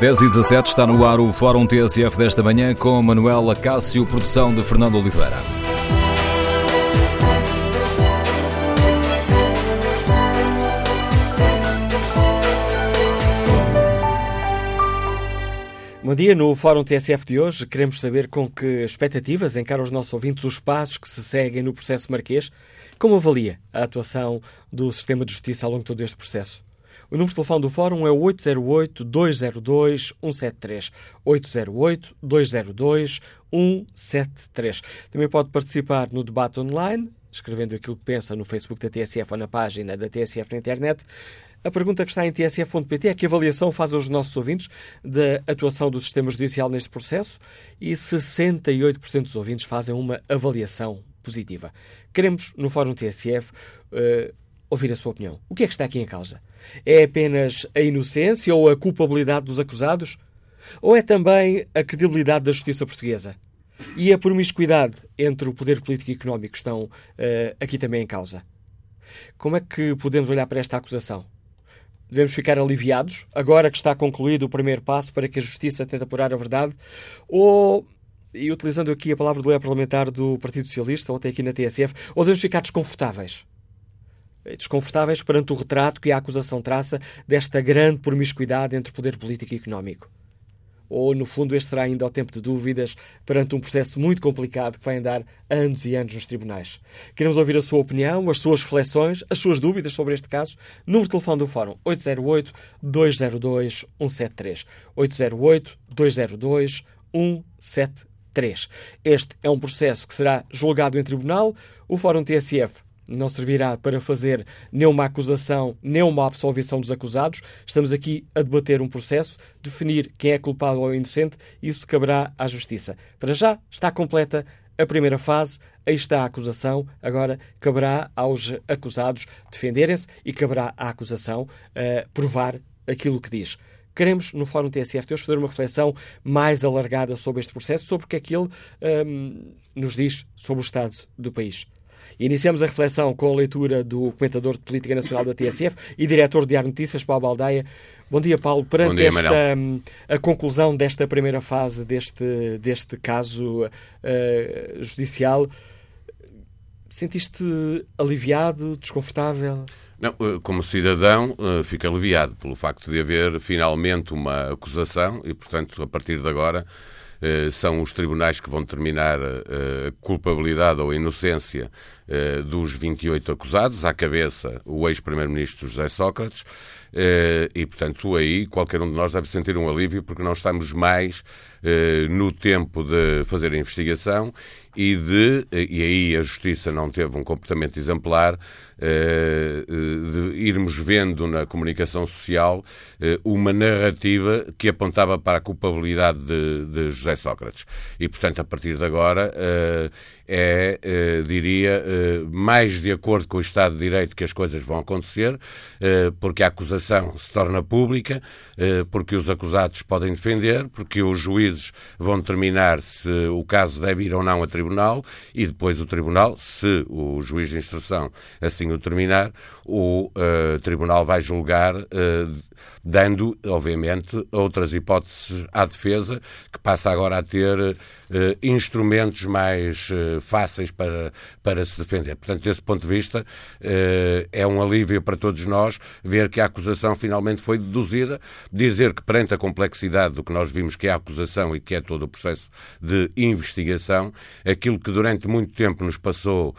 10 e 17 está no ar o Fórum TSF desta manhã com Manuel Acácio, produção de Fernando Oliveira. Bom dia. No Fórum TSF de hoje, queremos saber com que expectativas encaram os nossos ouvintes os passos que se seguem no processo marquês. Como avalia a atuação do sistema de justiça ao longo de todo este processo? O número de telefone do Fórum é o 808-202-173. 808-202-173. Também pode participar no debate online, escrevendo aquilo que pensa no Facebook da TSF ou na página da TSF na internet. A pergunta que está em tsf.pt é que avaliação fazem os nossos ouvintes da atuação do sistema judicial neste processo e 68% dos ouvintes fazem uma avaliação positiva. Queremos, no Fórum TSF, uh, eh, ouvir a sua opinião. O que é que está aqui em causa? É apenas a inocência ou a culpabilidade dos acusados? Ou é também a credibilidade da justiça portuguesa? E a promiscuidade entre o poder político e económico estão uh, aqui também em causa? Como é que podemos olhar para esta acusação? Devemos ficar aliviados, agora que está concluído o primeiro passo para que a Justiça tente apurar a verdade? Ou, e utilizando aqui a palavra do líder parlamentar do Partido Socialista, ontem aqui na TSF, ou devemos ficar desconfortáveis? Desconfortáveis perante o retrato que a acusação traça desta grande promiscuidade entre poder político e económico? Ou, no fundo, este será ainda o tempo de dúvidas perante um processo muito complicado que vai andar anos e anos nos tribunais? Queremos ouvir a sua opinião, as suas reflexões, as suas dúvidas sobre este caso. Número de telefone do Fórum 808-202-173. 808-202-173. Este é um processo que será julgado em tribunal. O Fórum TSF não servirá para fazer nem uma acusação, nem uma absolvição dos acusados. Estamos aqui a debater um processo, definir quem é culpado ou inocente, isso caberá à Justiça. Para já está completa a primeira fase, aí está a acusação, agora caberá aos acusados defenderem-se e caberá à acusação uh, provar aquilo que diz. Queremos, no Fórum TSF, hoje fazer uma reflexão mais alargada sobre este processo, sobre o que é que ele um, ehm, nos diz sobre o estado do país. Iniciamos a reflexão com a leitura do comentador de política nacional da TSF e diretor de Diário Notícias, Paulo Baldaia. Bom dia, Paulo. Perante dia, esta, hum, a conclusão desta primeira fase deste, deste caso uh, judicial, sentiste aliviado, desconfortável? Não, eh, como cidadão, eh, fico aliviado pelo facto de haver finalmente uma acusação e, portanto, a partir de agora são os tribunais que vão determinar eh, a culpabilidade ou a inocência eh, dos 28 acusados, à cabeça o ex-primeiro-ministro José Sócrates, e, portanto, aí qualquer um de nós deve sentir um alívio porque não estamos mais no tempo de fazer a investigação e de, e aí a Justiça não teve um comportamento exemplar, eh, de irmos vendo na comunicação social eh, uma narrativa que apontava para a culpabilidade de, de José Sócrates. E, portanto, a partir de agora eh, é, diria, mais de acordo com o Estado de Direito que as coisas vão acontecer, porque a acusação se torna pública, porque os acusados podem defender, porque os juízes vão determinar se o caso deve ir ou não a tribunal e depois o tribunal, se o juiz de instrução assim o determinar, o uh, tribunal vai julgar uh, dando, obviamente, outras hipóteses à defesa, que passa agora a ter uh, instrumentos mais uh, fáceis para, para se defender. Portanto, desse ponto de vista, uh, é um alívio para todos nós ver que a acusação finalmente foi deduzida, dizer que perante a complexidade do que nós vimos que é a acusação e que é todo o processo de investigação, aquilo que durante muito tempo nos passou,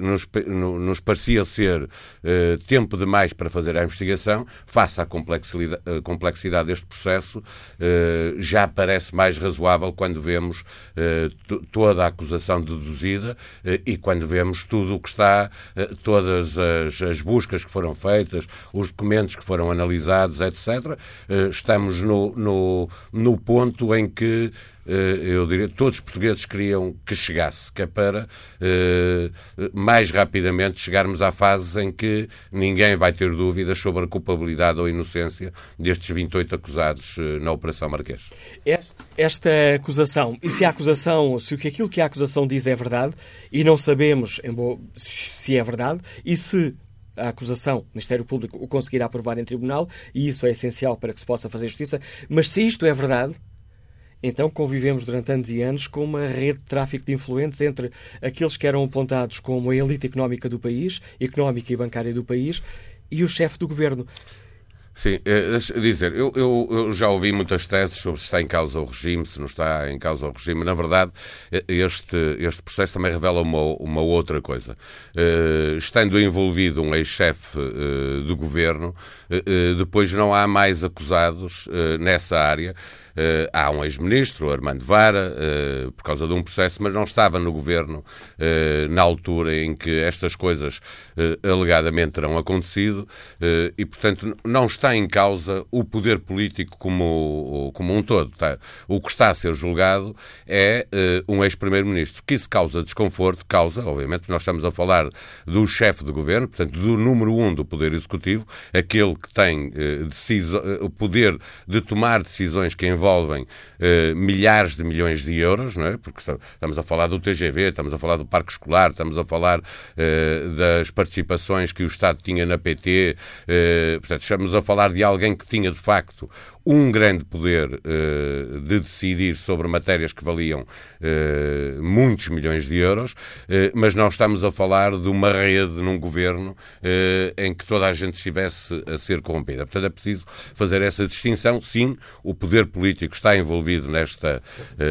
nos, nos parecia ser tempo demais para fazer a investigação, face à complexidade, complexidade deste processo, eh, já parece mais razoável quando vemos eh, toda a acusação deduzida eh, e quando vemos tudo o que está, todas as, as buscas que foram feitas, os documentos que foram analisados, etc. Estamos no, no, no ponto em que eh, eu diria, todos os portugueses queriam que chegasse, que é para eh, mais rapidamente chegarmos à fase em que ninguém vai ter dúvidas sobre a culpabilidade ou inocência destes 28 acusados eh, na Operação Marquês. Esta acusação, e se a acusação, se aquilo que a acusação diz é verdade, e não sabemos se é verdade, e se a acusação, o Ministério Público, o conseguirá aprovar em tribunal, e isso é essencial para que se possa fazer justiça. Mas se isto é verdade, então convivemos durante anos e anos com uma rede de tráfico de influentes entre aqueles que eram apontados como a elite económica do país, económica e bancária do país, e o chefe do governo. Sim, é, dizer, eu, eu, eu, já ouvi muitas teses sobre se está em causa o regime, se não está em causa o regime. Na verdade, este, este processo também revela uma, uma outra coisa. Uh, estando envolvido um ex-chefe uh, do governo, uh, depois não há mais acusados nessa área. Uh, há um ex-ministro, Armando Vara, uh, por causa de um processo, mas não estava no governo uh, na altura em que estas coisas alegadamente terão acontecido e, portanto, não está em causa o poder político como, como um todo. Tá? O que está a ser julgado é um ex-primeiro-ministro, que isso causa desconforto, causa, obviamente, nós estamos a falar do chefe de governo, portanto, do número um do poder executivo, aquele que tem o poder de tomar decisões que envolvem envolvem eh, milhares de milhões de euros, não é? porque estamos a falar do TGV, estamos a falar do parque escolar, estamos a falar eh, das participações que o Estado tinha na PT, eh, portanto, estamos a falar de alguém que tinha de facto um grande poder uh, de decidir sobre matérias que valiam uh, muitos milhões de euros, uh, mas não estamos a falar de uma rede num governo em que toda a gente estivesse a ser corrompida. Portanto, é preciso fazer essa distinção. Sim, o poder político está envolvido nesta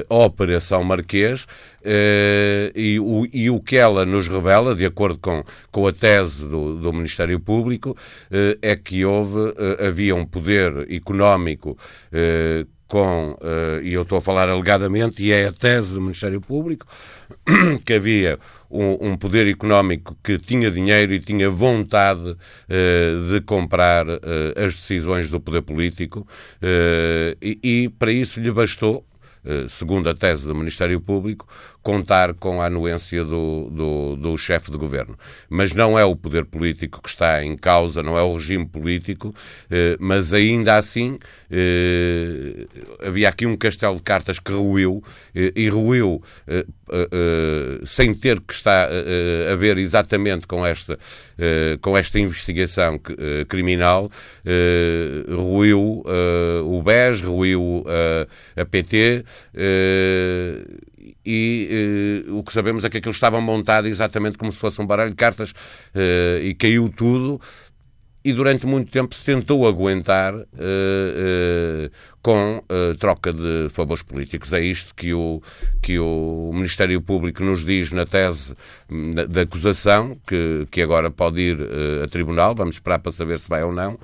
operação Marquês, Uh, e, o, e, o, que ela nos revela, de acordo com, com a tese do, do Ministério Público, uh, é que houve, uh, havia um poder económico com, e eu estou a falar alegadamente, e é a tese do Ministério Público, que havia um, poder económico que tinha dinheiro e tinha vontade de comprar as decisões do poder político, e para isso lhe bastou, segundo a tese do Ministério Público, contar com a anuência do, do, do chefe de governo. Mas não é o poder político que está em causa, não é o regime político, eh, mas ainda assim eh, havia aqui um castelo de cartas que ruiu eh, e ruiu sem ter que estar a ver exatamente com esta, com esta investigação criminal, ruiu o BES, ruiu a PT e o que sabemos é que aquilo estava montado exatamente como se fosse um baralho de cartas e caiu tudo e durante muito tempo se tentou aguentar uh, com troca de favores políticos. É isto que o, que o Ministério Público nos diz na tese da acusação, que, que agora pode ir a tribunal, vamos esperar para saber se vai ou não,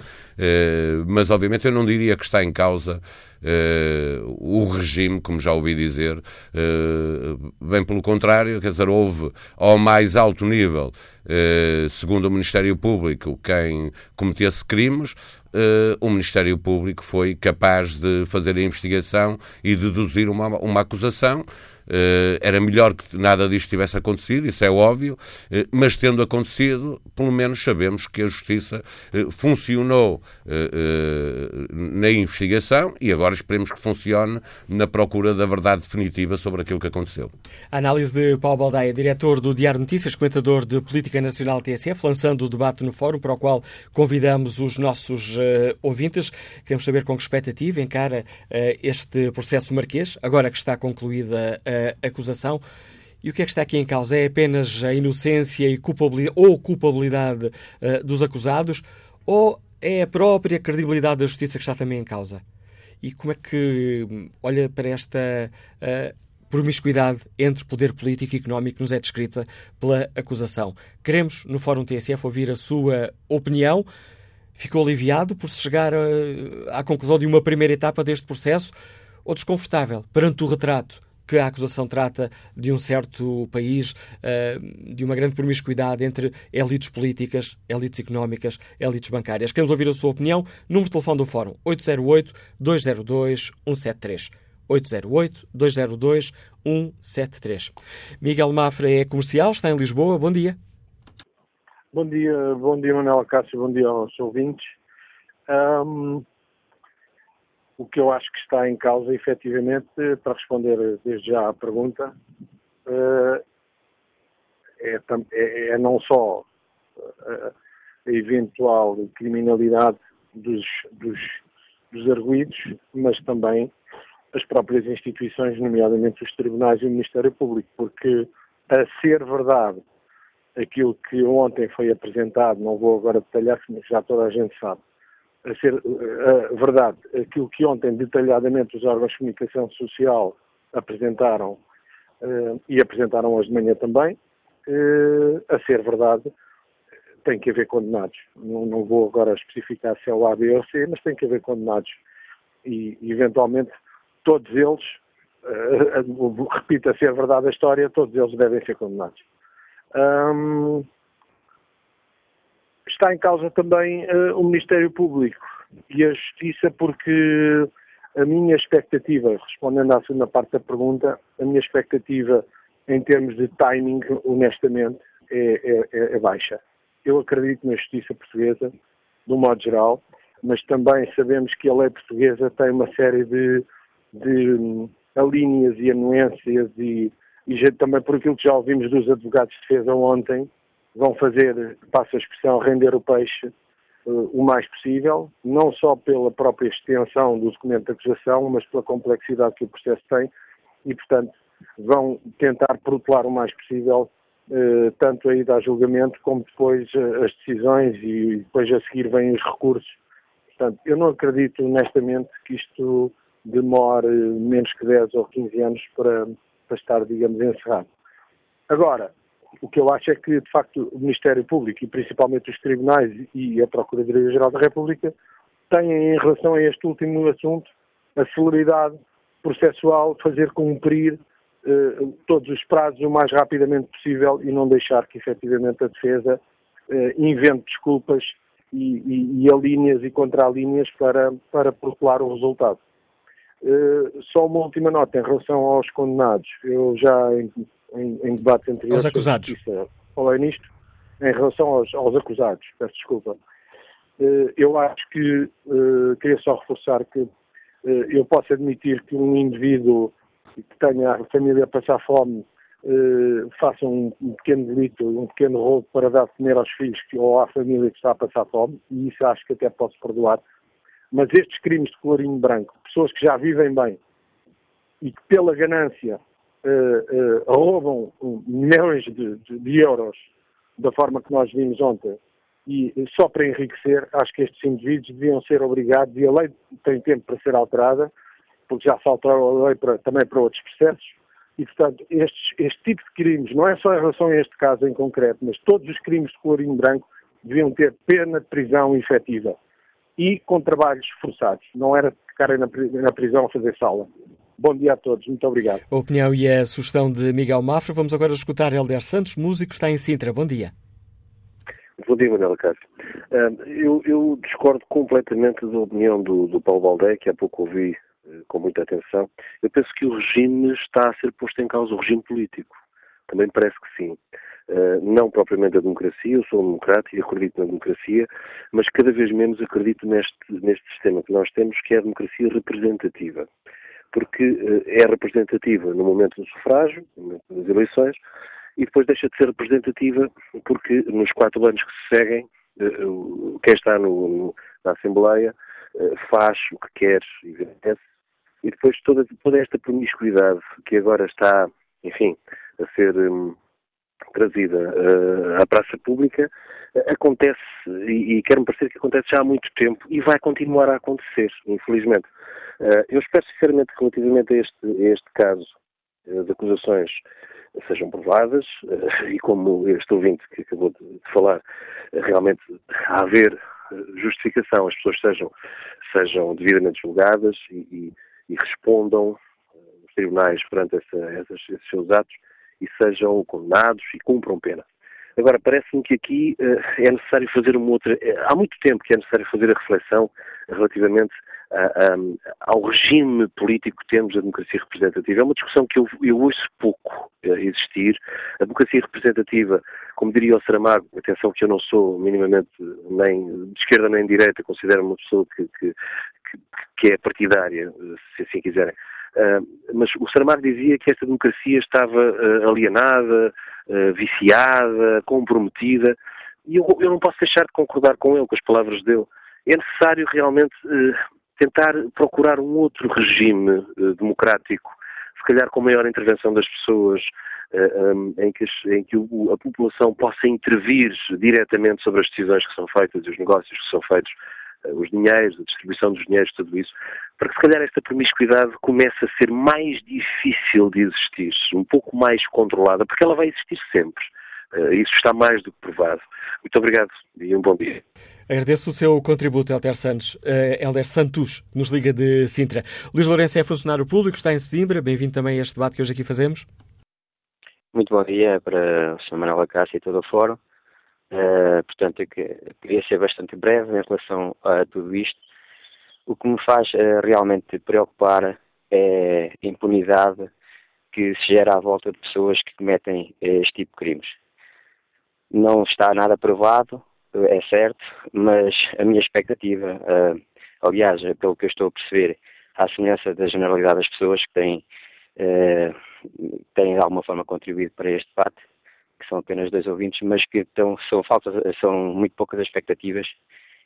mas obviamente eu não diria que está em causa o regime, como já ouvi dizer, uh, bem pelo contrário, quer dizer, houve ao mais alto nível, uh, segundo o Ministério Público, quem cometesse crimes, Uh, o Ministério Público foi capaz de fazer a investigação e deduzir uma, uma acusação eh, era melhor que nada disto tivesse acontecido, isso é óbvio, eh, mas tendo acontecido, pelo menos sabemos que a Justiça eh, funcionou na investigação e agora esperemos que funcione na procura da verdade definitiva sobre aquilo que aconteceu. A análise de Paulo Baldaia, diretor do Diário Notícias, comentador de Política Nacional TSF, lançando o debate no fórum para o qual convidamos os nossos ouvintes. Queremos saber com que expectativa encara este processo marquês, agora que está concluída a acusação. E o que é que está aqui em causa? É apenas a inocência e culpabilidade, ou culpabilidade uh, dos acusados, ou é a própria credibilidade da justiça que está também em causa? E como é que hum, olha para esta uh, promiscuidade entre poder político e económico que nos é descrita pela acusação? Queremos, no Fórum TSF, ouvir a sua opinião. Ficou aliviado por se chegar a, à conclusão de uma primeira etapa deste processo ou desconfortável perante o retrato que a acusação trata de um certo país, eh, de uma grande promiscuidade entre elites políticas, elites económicas, elites bancárias. Queremos ouvir a sua opinião. Número de telefone do Fórum 808-202-173. 808-202-173. Miguel Mafra é comercial, está em Lisboa. Bom dia. Bom dia, bom dia Manuel Cássio, bom dia aos ouvintes. Um, o que eu acho que está em causa, efetivamente, para responder desde já à pergunta, eh, é, é, é não só eh, a eventual criminalidade dos, dos, dos arguídos, mas também as próprias instituições, nomeadamente os tribunais e o Ministério Público, porque a ser verdade aquilo que ontem foi apresentado, não vou agora detalhar, mas já toda a gente sabe, a ser a verdade, aquilo que ontem detalhadamente os órgãos de comunicação social apresentaram uh, e apresentaram hoje de manhã também, uh, a ser verdade, tem que haver condenados. Não, não, vou agora especificar se é o A, B ou C, mas tem que haver condenados. E, eventualmente, todos eles, repito, a ser verdade a história, todos eles devem ser condenados. Um, está em causa também uh, o Ministério Público e a Justiça, porque a minha expectativa, respondendo à segunda parte da pergunta, a minha expectativa em termos de timing, honestamente, é, é, é baixa. Eu acredito na justiça portuguesa, de um modo geral, mas também sabemos que a lei portuguesa tem uma série de, de alíneas e anuências e, e também por aquilo que já ouvimos dos advogados de defesa ontem, vão fazer, passa a expressão, render o peixe uh, o mais possível, não só pela própria extensão do documento de acusação, mas pela complexidade que o processo tem e, portanto, vão tentar protelar o mais possível uh, tanto a ida a julgamento como depois uh, as decisões e depois a seguir vêm os recursos. Portanto, eu não acredito honestamente que isto demore menos que 10 ou 15 anos para, para estar, digamos, encerrado. Agora, o que eu acho é que, de facto, o Ministério Público e principalmente os tribunais e a Procuradoria-Geral da República têm, em relação a este último assunto, a celeridade processual de fazer cumprir eh, todos os prazos o mais rapidamente possível e não deixar que, efetivamente, a defesa eh, invente desculpas e, e, e alíneas e contra-alíneas para, para protelar o resultado. Uh, só uma última nota em relação aos condenados. Eu já em, em, debates anteriores. Aos acusados. Falei nisto. Em relação aos, aos acusados, peço desculpa. Uh, eu acho que, uh, queria só reforçar que eu posso admitir que um indivíduo que tenha a família a passar fome faça um, pequeno delito, um pequeno roubo para dar de comer aos filhos ou à família que está a passar fome, e isso acho que até posso perdoar. Mas estes crimes de colorinho branco, pessoas que já vivem bem e que pela ganância uh, uh, roubam milhões de, de, de, euros da forma que nós vimos ontem e só para enriquecer, acho que estes indivíduos deviam ser obrigados, e a lei tem tempo para ser alterada, porque já faltou a lei para, também para outros processos, e portanto estes, este tipo de crimes, não é só em relação a este caso em concreto, mas todos os crimes de colorinho branco deviam ter pena de prisão efetiva e com trabalhos forçados, não era ficarem na prisão a fazer sala. Bom dia a todos, muito obrigado. A opinião e a sugestão de Miguel Mafra. Vamos agora escutar Helder Santos, músico, está em Sintra. Bom dia. Bom dia, Manuel Cássio. Eu, eu, discordo completamente da opinião do, do Paulo Baldeia, que há pouco ouvi eh, com muita atenção. Eu penso que o regime está a ser posto em causa, o regime político. Também parece que sim. Uh, não propriamente a democracia, eu sou um democrata e acredito na democracia, mas cada vez menos acredito neste, neste sistema que nós temos, que é a democracia representativa porque eh, é representativa no momento do sufrágio, no momento das eleições, e depois deixa de ser representativa porque nos quatro anos que se seguem, eh, quem está no, no, na Assembleia eh, faz o que quer e obedece, e depois toda, toda esta promiscuidade que agora está, enfim, a ser hum, trazida uh, à praça pública acontece, e, e quer-me parecer que acontece já há muito tempo, e vai continuar a acontecer, infelizmente. Uh, eu espero sinceramente que relativamente a este, a este caso de acusações sejam provadas e como este ouvinte que acabou de, falar, realmente haver justificação, as pessoas sejam, sejam devidamente julgadas e, e, e respondam nos tribunais perante essa, essas, esses seus atos e sejam condenados e cumpram pena. Agora, parece-me que aqui uh, é necessário fazer uma outra. há muito tempo que é necessário fazer a reflexão relativamente uh, um, ao regime político que temos a democracia representativa. É uma discussão que eu, eu ouço pouco uh, existir. A democracia representativa, como diria o Saramago, atenção que eu não sou minimamente nem de esquerda nem de direita, considero uma pessoa que, que, que é partidária, se assim quiserem. Uh, mas o Saramago dizia que esta democracia estava uh, alienada, uh, viciada, comprometida, e eu, eu, não posso deixar de concordar com ele, com as palavras dele. É necessário realmente tentar procurar um outro regime democrático, se calhar com maior intervenção das pessoas, em que, em que a população possa intervir diretamente sobre as decisões que são feitas e os negócios que são feitos, os dinheiros, a distribuição dos dinheiros, tudo isso, para que se calhar esta promiscuidade comece a ser mais difícil de existir, um pouco mais controlada, porque ela vai existir sempre. Uh, isso está mais do que provado. Muito obrigado e um bom dia. Agradeço o seu contributo, Helder Santos. Uh, Helder Santos, nos Liga de Sintra. Luís Lourenço é funcionário público, está em Sesimbra. Bem-vindo também a este debate que hoje aqui fazemos. Muito bom dia para o Sr. Manuel Acácio e todo o Fórum. Uh, portanto, eu queria ser bastante breve em relação a tudo isto. O que me faz uh, realmente preocupar é a impunidade que se gera à volta de pessoas que cometem este tipo de crimes. Não está nada provado, é certo, mas a minha expectativa, aliás, pelo que eu estou a perceber, à semelhança da generalidade das pessoas que têm, têm de alguma forma contribuído para este debate, que são apenas dois ouvintes, mas que estão, são, faltas, são muito poucas as expectativas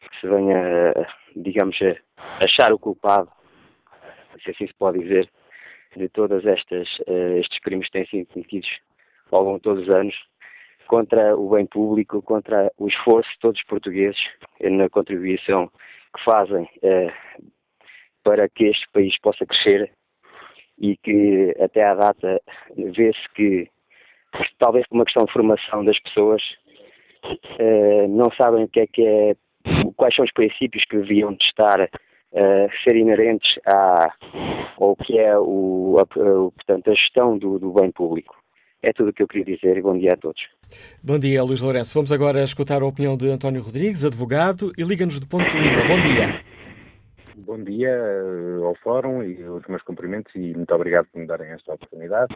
que se venha, digamos, a achar o culpado, se assim se pode dizer, de todas estas uh, estes crimes que têm sido cometidos ao longo de todos os anos contra o bem público, contra o esforço de todos os portugueses na contribuição que fazem eh, para que este país possa crescer e que até à data vê-se que talvez por uma questão de formação das pessoas eh, não sabem o que é que é quais são os princípios que deviam de estar uh, ser inerentes à, ao que é o, a, a, portanto, a gestão do, do bem público. É tudo o que eu queria dizer e bom dia a todos. Bom dia, Luís Lourenço. Vamos agora escutar a opinião de António Rodrigues, advogado, e liga-nos de Ponte Lima. Bom dia. Bom dia eh, ao Fórum e os meus cumprimentos e muito obrigado por me darem esta oportunidade.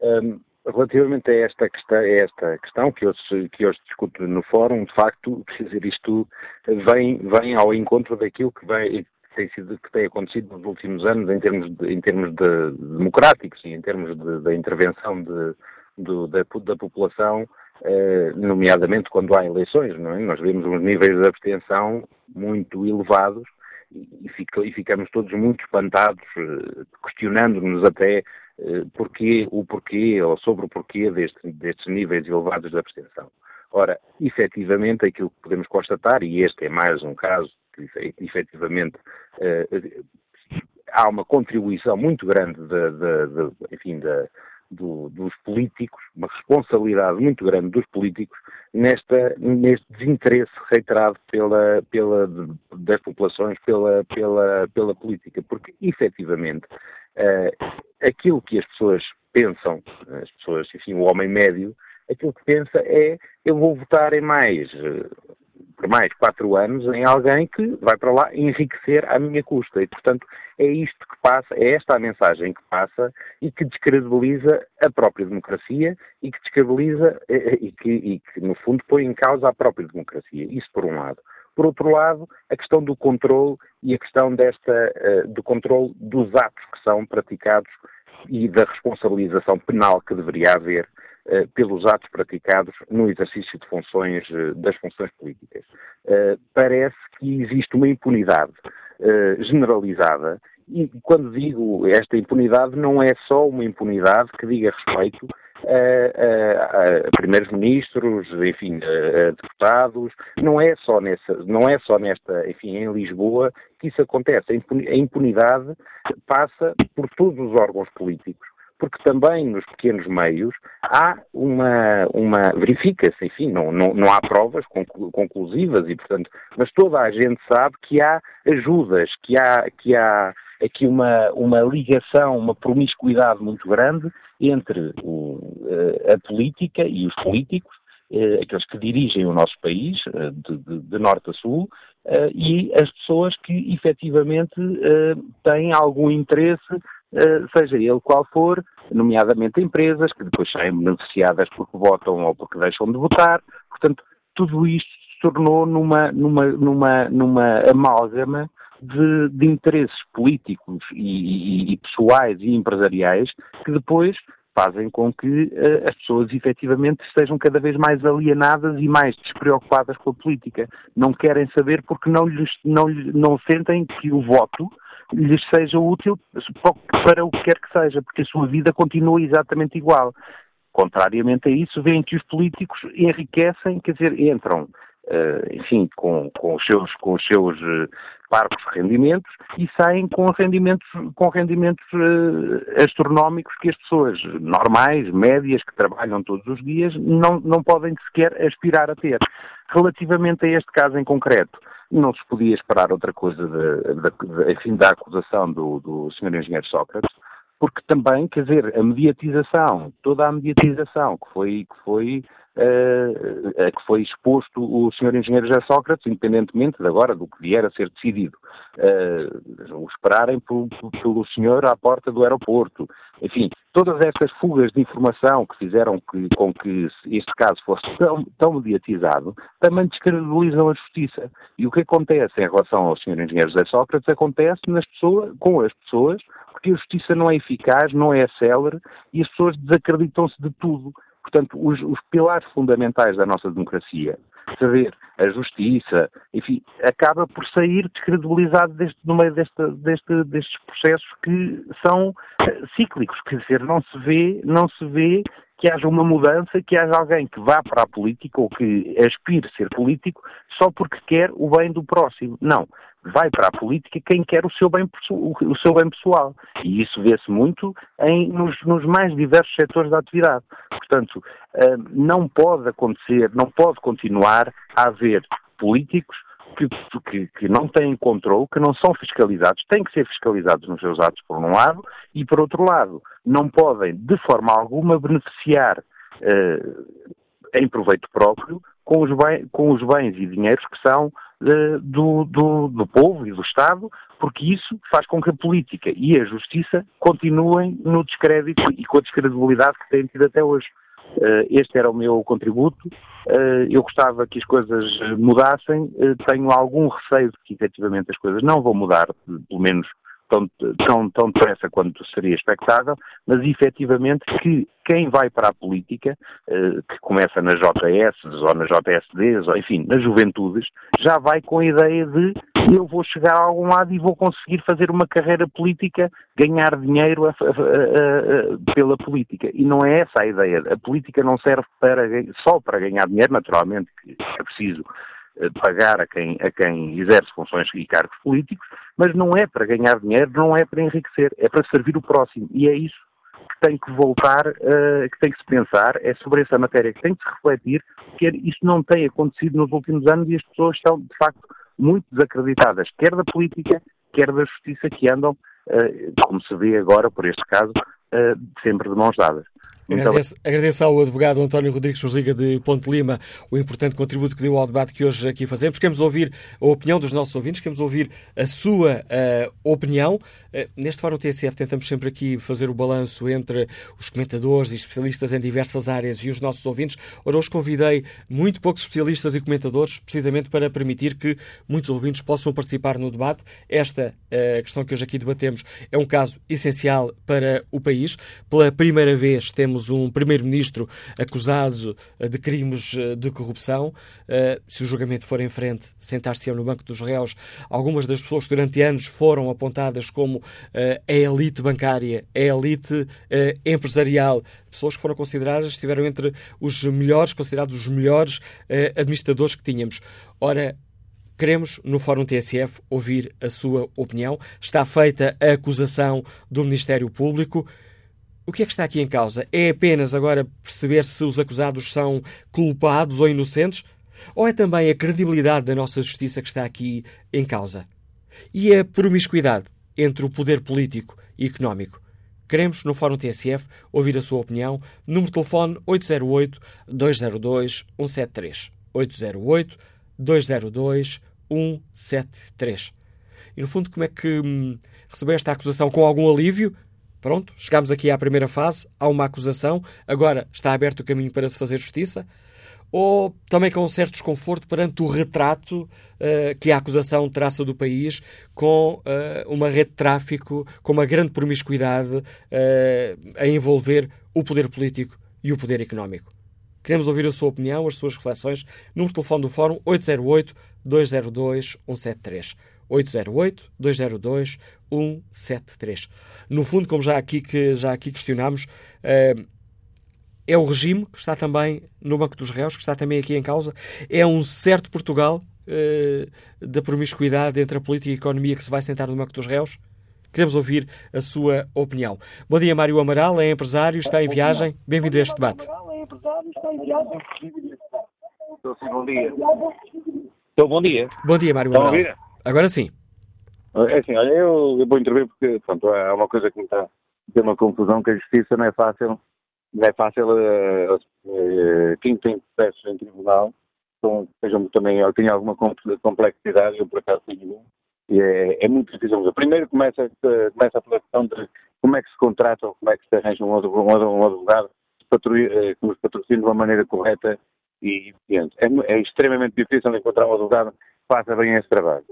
Um, relativamente a esta questão, a esta questão que, hoje, que hoje discuto no Fórum, de facto, dizer, isto vem, vem ao encontro daquilo que, vem, tem sido que tem acontecido nos últimos anos em termos de, em termos de, democráticos e em termos da intervenção de, da, da, população, eh, nomeadamente quando há eleições, é? Nós vemos uns níveis de abstenção muito elevados e, fica, e ficamos todos muito espantados, eh, questionando-nos até porquê, o porquê ou sobre o porquê deste, destes níveis elevados de abstenção. Ora, efetivamente, aquilo que podemos constatar, e este é mais um caso que efetivamente eh, há uma contribuição muito grande de, de, de enfim, de, do, dos políticos, uma responsabilidade muito grande dos políticos nesta, neste desinteresse reiterado pela, pela, das populações pela, pela, pela política, porque efetivamente uh, aquilo que as pessoas pensam, as pessoas, enfim, o homem médio, aquilo que pensa é eu vou votar em mais por mais quatro anos em alguém que vai para lá enriquecer à minha custa. E, portanto, é isto que passa, é esta a mensagem que passa e que descredibiliza a própria democracia e que descredibiliza eh, eh, e que, e que no fundo, põe em causa a própria democracia. Isso por um lado. Por outro lado, a questão do controle e a questão desta, uh, do controle dos atos que são praticados e da responsabilização penal que deveria haver eh, pelos atos praticados no exercício de funções, eh, das funções políticas. Eh, parece que existe uma impunidade generalizada e quando digo esta impunidade, não é só uma impunidade que diga respeito a, a, a primeiros-ministros, enfim, a, a, deputados. Não é só nessa, não é só nesta, enfim, em Lisboa que isso acontece. A impunidade passa por todos os órgãos políticos porque também nos pequenos meios há uma, uma verifica-se, enfim, não, não, não há provas conclusivas e, portanto, mas toda a gente sabe que há ajudas, que há, que há aqui uma, uma ligação, uma promiscuidade muito grande entre o, eh, a política e os políticos, eh, aqueles que dirigem o nosso país, eh, de, de, de norte a sul, e as pessoas que efetivamente têm algum interesse seja ele qual for, nomeadamente empresas que depois saem beneficiadas porque votam ou porque deixam de votar. Portanto, tudo isto se tornou numa, numa, numa, numa amálgama de, de interesses políticos e, e, e, pessoais e empresariais que depois fazem com que uh, as pessoas efetivamente estejam cada vez mais alienadas e mais despreocupadas com a política. Não querem saber porque não, lhes, não, não sentem que o voto lhes seja útil para o que quer que seja, porque a sua vida continua exatamente igual. Contrariamente a isso, veem que os políticos enriquecem, quer dizer, entram Uh, enfim, com, com, os seus, com os seus uh, parcos rendimentos e saem com rendimentos, com rendimentos uh, astronómicos que as pessoas normais, médias, que trabalham todos os dias, não, não podem sequer aspirar a ter. Relativamente a este caso em concreto, não se podia esperar outra coisa, de, de, de, enfim, da acusação do, do Sr. Engenheiro Sócrates, porque também, quer dizer, a mediatização, toda a mediatização que foi, que foi uh, que foi exposto o Sr. Engenheiro José Sócrates, independentemente de agora do que vier a ser decidido. Uh, o esperarem pelo, pelo senhor à porta do aeroporto. Enfim, todas estas fugas de informação que fizeram que, com que este caso fosse tão, tão mediatizado também descredibilizam a justiça. E o que acontece em relação ao Sr. Engenheiro José Sócrates acontece nas pessoas, com as pessoas, porque a justiça não é eficaz, não é célere e as pessoas desacreditam-se de tudo. Portanto, os, os pilares fundamentais da nossa democracia, saber, a justiça, enfim, acaba por sair descredibilizado deste, no meio deste, deste, destes processos que são eh, cíclicos, quer dizer, não se vê, não se vê que haja uma mudança, que haja alguém que vá para a política ou que aspire a ser político só porque quer o bem do próximo. Não vai para a política quem quer o seu bem, o seu bem pessoal. E isso vê-se muito em, nos, nos, mais diversos setores da atividade. Portanto, eh, não pode acontecer, não pode continuar a haver políticos que, que, que, não têm controle, que não são fiscalizados, têm que ser fiscalizados nos seus atos, por um lado, e por outro lado, não podem, de forma alguma, beneficiar eh, em proveito próprio com os, com os bens e dinheiros que são uh, do, do, do, povo e do Estado, porque isso faz com que a política e a justiça continuem no descrédito e com a descredibilidade que têm tido até hoje. Uh, este era o meu contributo. Uh, eu gostava que as coisas mudassem. tenho algum receio de que efetivamente as coisas não vão mudar, pelo menos tão, tão, tão depressa quanto seria expectável, mas efetivamente que quem vai para a política, eh, que começa nas JS ou nas JSDs, ou enfim, nas juventudes, já vai com a ideia de eu vou chegar a algum lado e vou conseguir fazer uma carreira política, ganhar dinheiro a, a, a, pela política. E não é essa a ideia. A política não serve para, só para ganhar dinheiro, naturalmente, que é preciso pagar a quem, a quem exerce funções e cargos políticos, mas não é para ganhar dinheiro, não é para enriquecer, é para servir o próximo. E é isso que tem que voltar, uh, que tem que se pensar, é sobre essa matéria que tem que se refletir, que isso não tem acontecido nos últimos anos e as pessoas estão, de facto, muito desacreditadas, quer da política, quer da justiça, que andam, uh, como se vê agora, por este caso, uh, sempre de mãos dadas. Agradeço, agradeço, ao advogado António Rodrigues Josiga de Ponte Lima o importante contributo que deu ao debate que hoje aqui fazemos. Queremos ouvir a opinião dos nossos ouvintes, queremos ouvir a sua uh, opinião. Uh, neste Fórum TSF tentamos sempre aqui fazer o balanço entre os comentadores e especialistas em diversas áreas e os nossos ouvintes. Ora, hoje convidei muito poucos especialistas e comentadores, precisamente para permitir que muitos ouvintes possam participar no debate. Esta uh, questão que hoje aqui debatemos é um caso essencial para o país. Pela primeira vez temos um primeiro-ministro acusado eh, de crimes eh, de corrupção. Eh, se o julgamento for em frente, sentar-se no banco dos réus. Algumas das pessoas que durante anos foram apontadas como a elite bancária, a elite empresarial, pessoas que foram consideradas, estiveram entre os melhores, considerados os melhores administradores que tínhamos. Ora, Queremos, no Fórum TSF, ouvir a sua opinião. Está feita a acusação do Ministério Público. O que é que está aqui em causa? É apenas agora perceber se os acusados são culpados ou inocentes? Ou é também a credibilidade da nossa justiça que está aqui em causa? E a promiscuidade entre o poder político e económico? Queremos, no Fórum TSF, ouvir a sua opinião. Número de telefone 808-202-173. 808-202-173. E, no fundo, como é que hum, recebeu esta acusação? Com algum alívio? Pronto, chegamos aqui à primeira fase, há uma acusação, agora está aberto o caminho para se fazer justiça? ou também com um certo desconforto perante o retrato uh, que a acusação traça do país com uh, uma rede de tráfico, com uma grande promiscuidade a envolver o poder político e o poder económico? Queremos ouvir a sua opinião, as suas reflexões. Número de telefone do Fórum 808-202-173. 808-202-173. No fundo, como já aqui, que, já aqui questionámos, é o regime que está também no Banco dos Réus, que está também aqui em causa. É um certo Portugal da promiscuidade entre a política e a economia que se vai sentar no Banco dos Réus? Queremos ouvir a sua opinião. Bom dia, Mário Amaral, é empresário, está em viagem. Bem-vindo a este debate. Estou sim, bom dia. Estou, bom dia. Bom dia, Mário Amaral. Agora sim. É assim, olha, eu, eu vou intervir porque, pronto, há uma coisa que me está a ter uma confusão, que a justiça não é fácil, não é fácil, uh, uh, quem tem processos em tribunal, então, sejam também, tem alguma complexidade, eu por acaso tenho e é, é, muito difícil. Primeiro começa, começa pela questão de como é que se contrata ou como é que se arranja um, um, um advogado que nos patrocine de uma maneira correta e eficiente. É, é, extremamente difícil encontrar um advogado faça bem esse trabalho.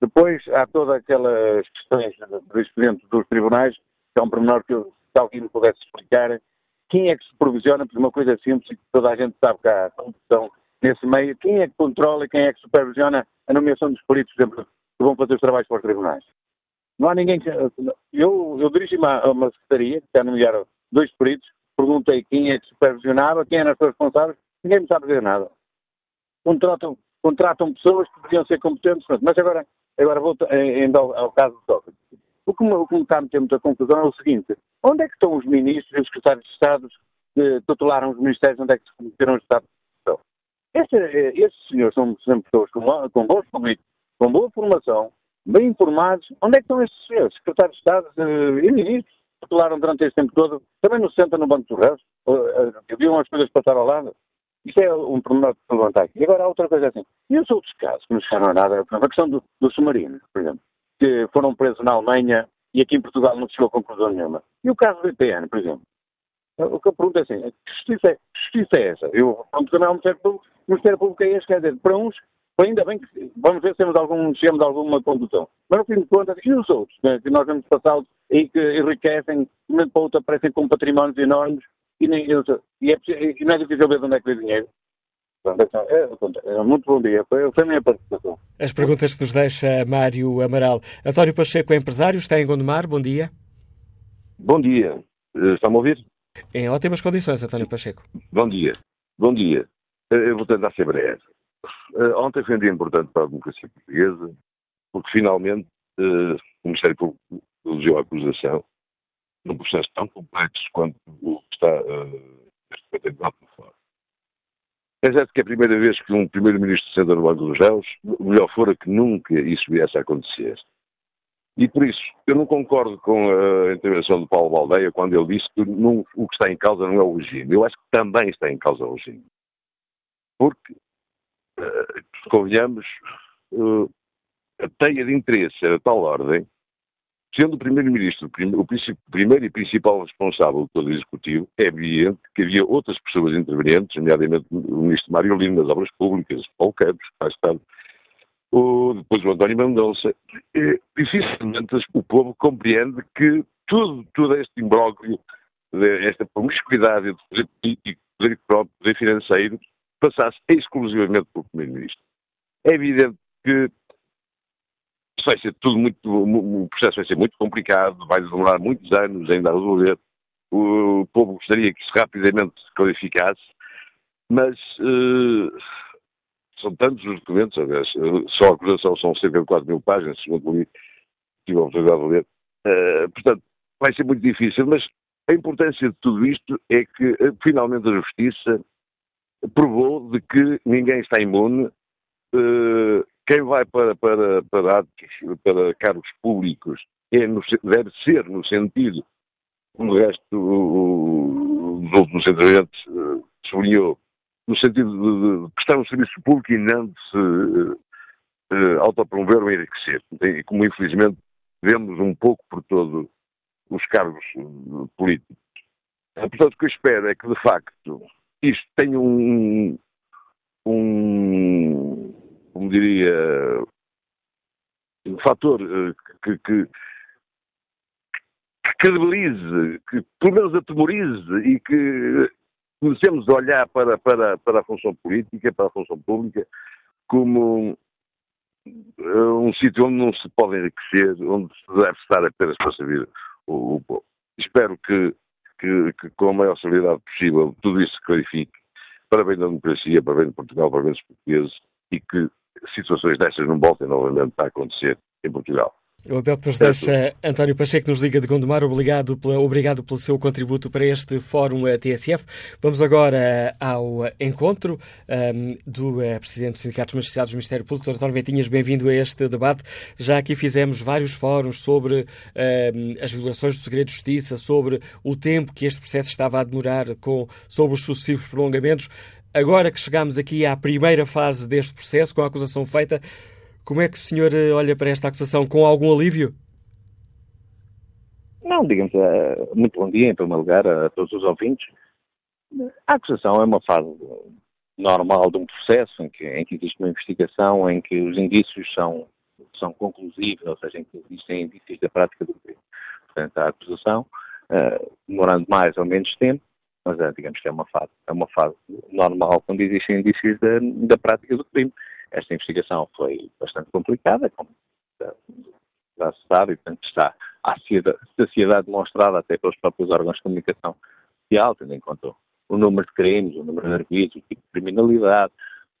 Depois há todas aquelas questões do expediente dos tribunais, que é um pormenor que eu, se alguém me pudesse explicar, quem é que se provisiona por uma coisa simples e que toda a gente sabe que há corrupção nesse meio, quem é que controla e quem é que supervisiona a nomeação dos peritos, por exemplo, que vão fazer os trabalhos para os tribunais? Não há ninguém que. Eu, eu dirigi-me a uma secretaria que está a nomear dois peritos, perguntei quem é que supervisionava, quem eram pessoas responsáveis, ninguém me sabe dizer nada. Contratam, contratam pessoas que deviam ser competentes, mas agora, agora vou ainda ao, ao caso do Sócrates. O que, me, o que me está a meter muita confusão é o seguinte: onde é que estão os ministros e os secretários de Estado que tutelaram os ministérios, onde é que se cometeram os Estados este, eh, estes senhores são, são pessoas com, com bons políticos, com boa formação, bem informados. Onde é que estão estes senhores? Secretários de Estado e ministros que falaram durante este tempo todo, também não se sentam no Banco dos Réus, uh, viam as coisas passar ao lado. Isto é um pormenor que aqui. E agora há outra coisa assim. E os outros casos que não chegaram a nada, a questão do, do submarino, por exemplo, que foram presos na Alemanha e aqui em Portugal não chegou a conclusão nenhuma. E o caso do IPN, por exemplo. O que eu pergunto é assim, que justiça é, justiça é essa? Eu pergunto também ao Ministério Público, o Ministério Público é este, quer dizer, para uns, ainda bem que vamos ver se temos algum, chegamos a alguma condução. Mas no fim de contas, e os outros, né, que nós vemos passá-los e que enriquecem, de um momento para outro aparecem com patrimónios enormes e, nem, e, é, e não é difícil ver de onde é que vem dinheiro. É, é, muito bom dia. Foi, foi a minha participação. As perguntas que nos deixa Mário Amaral. António Pacheco é empresário, está em Gondomar. Bom dia. Bom dia. Eh, está-me a ouvir? Em ótimas condições, António Pacheco. Bom dia. Bom dia. Eh, eu vou tentar ser breve. Eh, ontem foi um dia importante para a democracia portuguesa, porque finalmente o Ministério Público elogiou a acusação num processo tão complexo quanto o que está neste momento por fora. É certo que é a primeira vez que um primeiro-ministro senta no Banco dos Réus, melhor fora que nunca isso viesse a acontecer. E por isso, eu não concordo com a intervenção do Paulo Baldeia quando ele disse que não, o que está em causa não é o regime. Eu acho que também está em causa o regime. Porque, uh, convenhamos, uh, a teia de interesse era tal ordem, sendo o Primeiro-Ministro o primeiro e principal responsável do todo Executivo, é evidente que havia outras pessoas intervenientes, nomeadamente o Ministro Mário Lima das Obras Públicas, Paulo Campos, que tarde o, depois o António Mendonça. E, dificilmente o povo compreende que tudo, todo este imbróglio, esta promiscuidade de poder político, poder próprio, poder financeiro, passasse exclusivamente pelo Primeiro-Ministro. É evidente que vai ser tudo muito, o processo vai ser muito complicado, vai demorar muitos anos ainda a resolver. O povo gostaria que isso rapidamente se clarificasse, mas uh, são tantos os documentos, aliás, só a acusação são cerca de 4 mil páginas, segundo li, tive a oportunidade de ler. Uh, portanto, vai ser muito difícil, mas a importância de tudo isto é que uh, finalmente a Justiça provou de que ninguém está imune. Quem vai para, para, para, para cargos públicos é no, deve ser no sentido, como o resto dos últimos entretantes sublinhou, no sentido de, de prestar um serviço público e não de se uh, autopromover ou enriquecer. E como infelizmente vemos um pouco por todos os cargos uh, políticos. Portanto, o que eu espero é que, de facto, isto tem um, um como diria, um fator eh, que, que, que credibilize, que pelo menos atemorize e que comecemos a olhar para, para, para a função política, para a função pública, como um sítio onde não se pode enriquecer, onde se deve estar apenas para servir o, o povo. Espero que, que, que, com a maior seriedade possível tudo isso se clarifique para bem da democracia, para bem de Portugal, para bem dos portugueses e que situações destas não voltem novamente a acontecer em Portugal. O apelo que nos deixa António Pacheco, nos liga de Gondomar. Obrigado, pela, obrigado pelo seu contributo para este Fórum eh, TSF. Vamos agora eh, ao encontro um, ehm, do uh, Presidente dos Sindicatos Magistrados do Ministério Público, Dr. António Ventinhas. Bem-vindo a este debate. Já aqui fizemos vários fóruns sobre um, ehm, as violações do segredo de justiça, sobre o tempo que este processo estava a demorar, com, sobre os sucessivos prolongamentos. Agora que chegamos aqui à primeira fase deste processo, com a acusação feita, como é que o senhor eh, olha para esta acusação? Com algum alívio? Não, digamos, uh, muito bom dia, em primeiro lugar, a todos os ouvintes. A acusação é uma fase normal de um processo em que, em que existe uma investigação, em que os indícios são, são conclusivos, ou seja, em que existem indícios da prática do crime. Portanto, a acusação, uh, demorando mais ou menos tempo, mas é, digamos que é uma fase, é uma fase normal quando existem indícios da, da prática do crime. Esta investigação foi bastante complicada, como já se sabe, e portanto está a saciedade demonstrada até pelos próprios órgãos de comunicação social, tendo em conta o número de crimes, o número de arguidos, o tipo de criminalidade,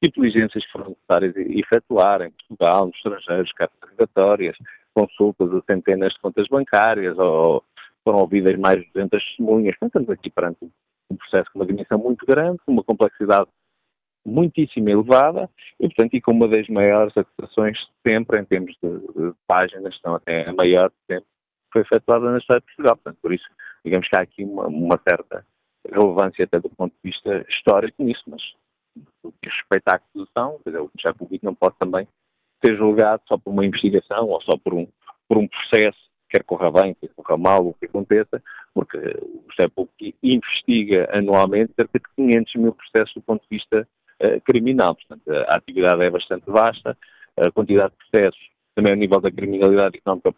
que diligências foram necessárias efetuar em Portugal, nos estrangeiros, cartas obrigatórias, consultas a centenas de contas bancárias, ou foram ouvidas mais de 200 testemunhas. Portanto, estamos aqui perante um processo com uma dimensão muito grande, com uma complexidade muitíssimo elevada e, portanto, e com uma das maiores acusações sempre em termos de, de páginas, estão até a maior sempre foi efetuada na história de Portugal. Portanto, por isso, digamos que há aqui uma, uma certa relevância até do ponto de vista histórico nisso, mas o que respeita à acusação, dizer, o Ministério Público não pode também ser julgado só por uma investigação ou só por um, por um processo, quer corra bem, quer corra mal, o que aconteça, porque o Público investiga anualmente cerca de 500 mil processos do ponto de vista uh, criminal. Portanto, a atividade é bastante vasta, a quantidade de processos, também ao nível da criminalidade económica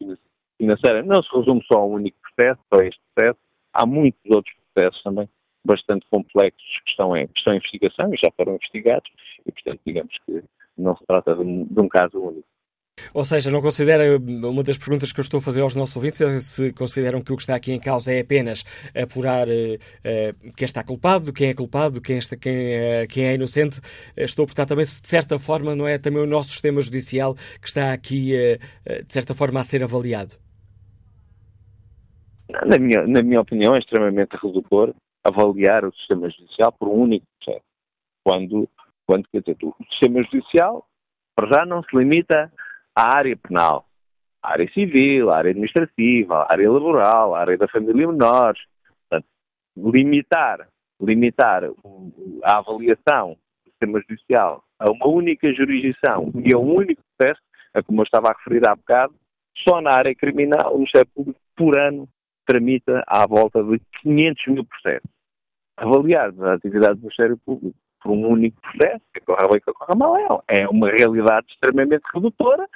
financeira, não se resume só a um único processo, só a este processo. Há muitos outros processos também bastante complexos que estão em, que estão em investigação e já foram investigados, e, portanto, digamos que não se trata de um, de um caso único. Ou seja, não considera, uma das perguntas que eu estou a fazer aos nossos ouvintes é se consideram que o que está aqui em causa é apenas apurar uh, uh, quem está culpado, quem é culpado, quem, está, quem, uh, quem é inocente. Estou a perguntar também se, de certa forma, não é também o nosso sistema judicial que está aqui, de certa forma, a ser avaliado. Na minha, na minha opinião, é extremamente redutor avaliar o sistema judicial por um único processo. Quando, quando quer dizer, o sistema judicial, para já, não se limita à área penal, à área civil, à área administrativa, à área laboral, à área da família menores. Portanto, limitar, limitar a avaliação do sistema judicial a uma única jurisdição e a um único processo, a como eu estava a referir há bocado, só na área criminal o Ministério Público por ano tramita à volta de 500 mil processos. Avaliar a atividade do Ministério Público por um único processo, que corra bem, que corra mal, é uma realidade extremamente redutora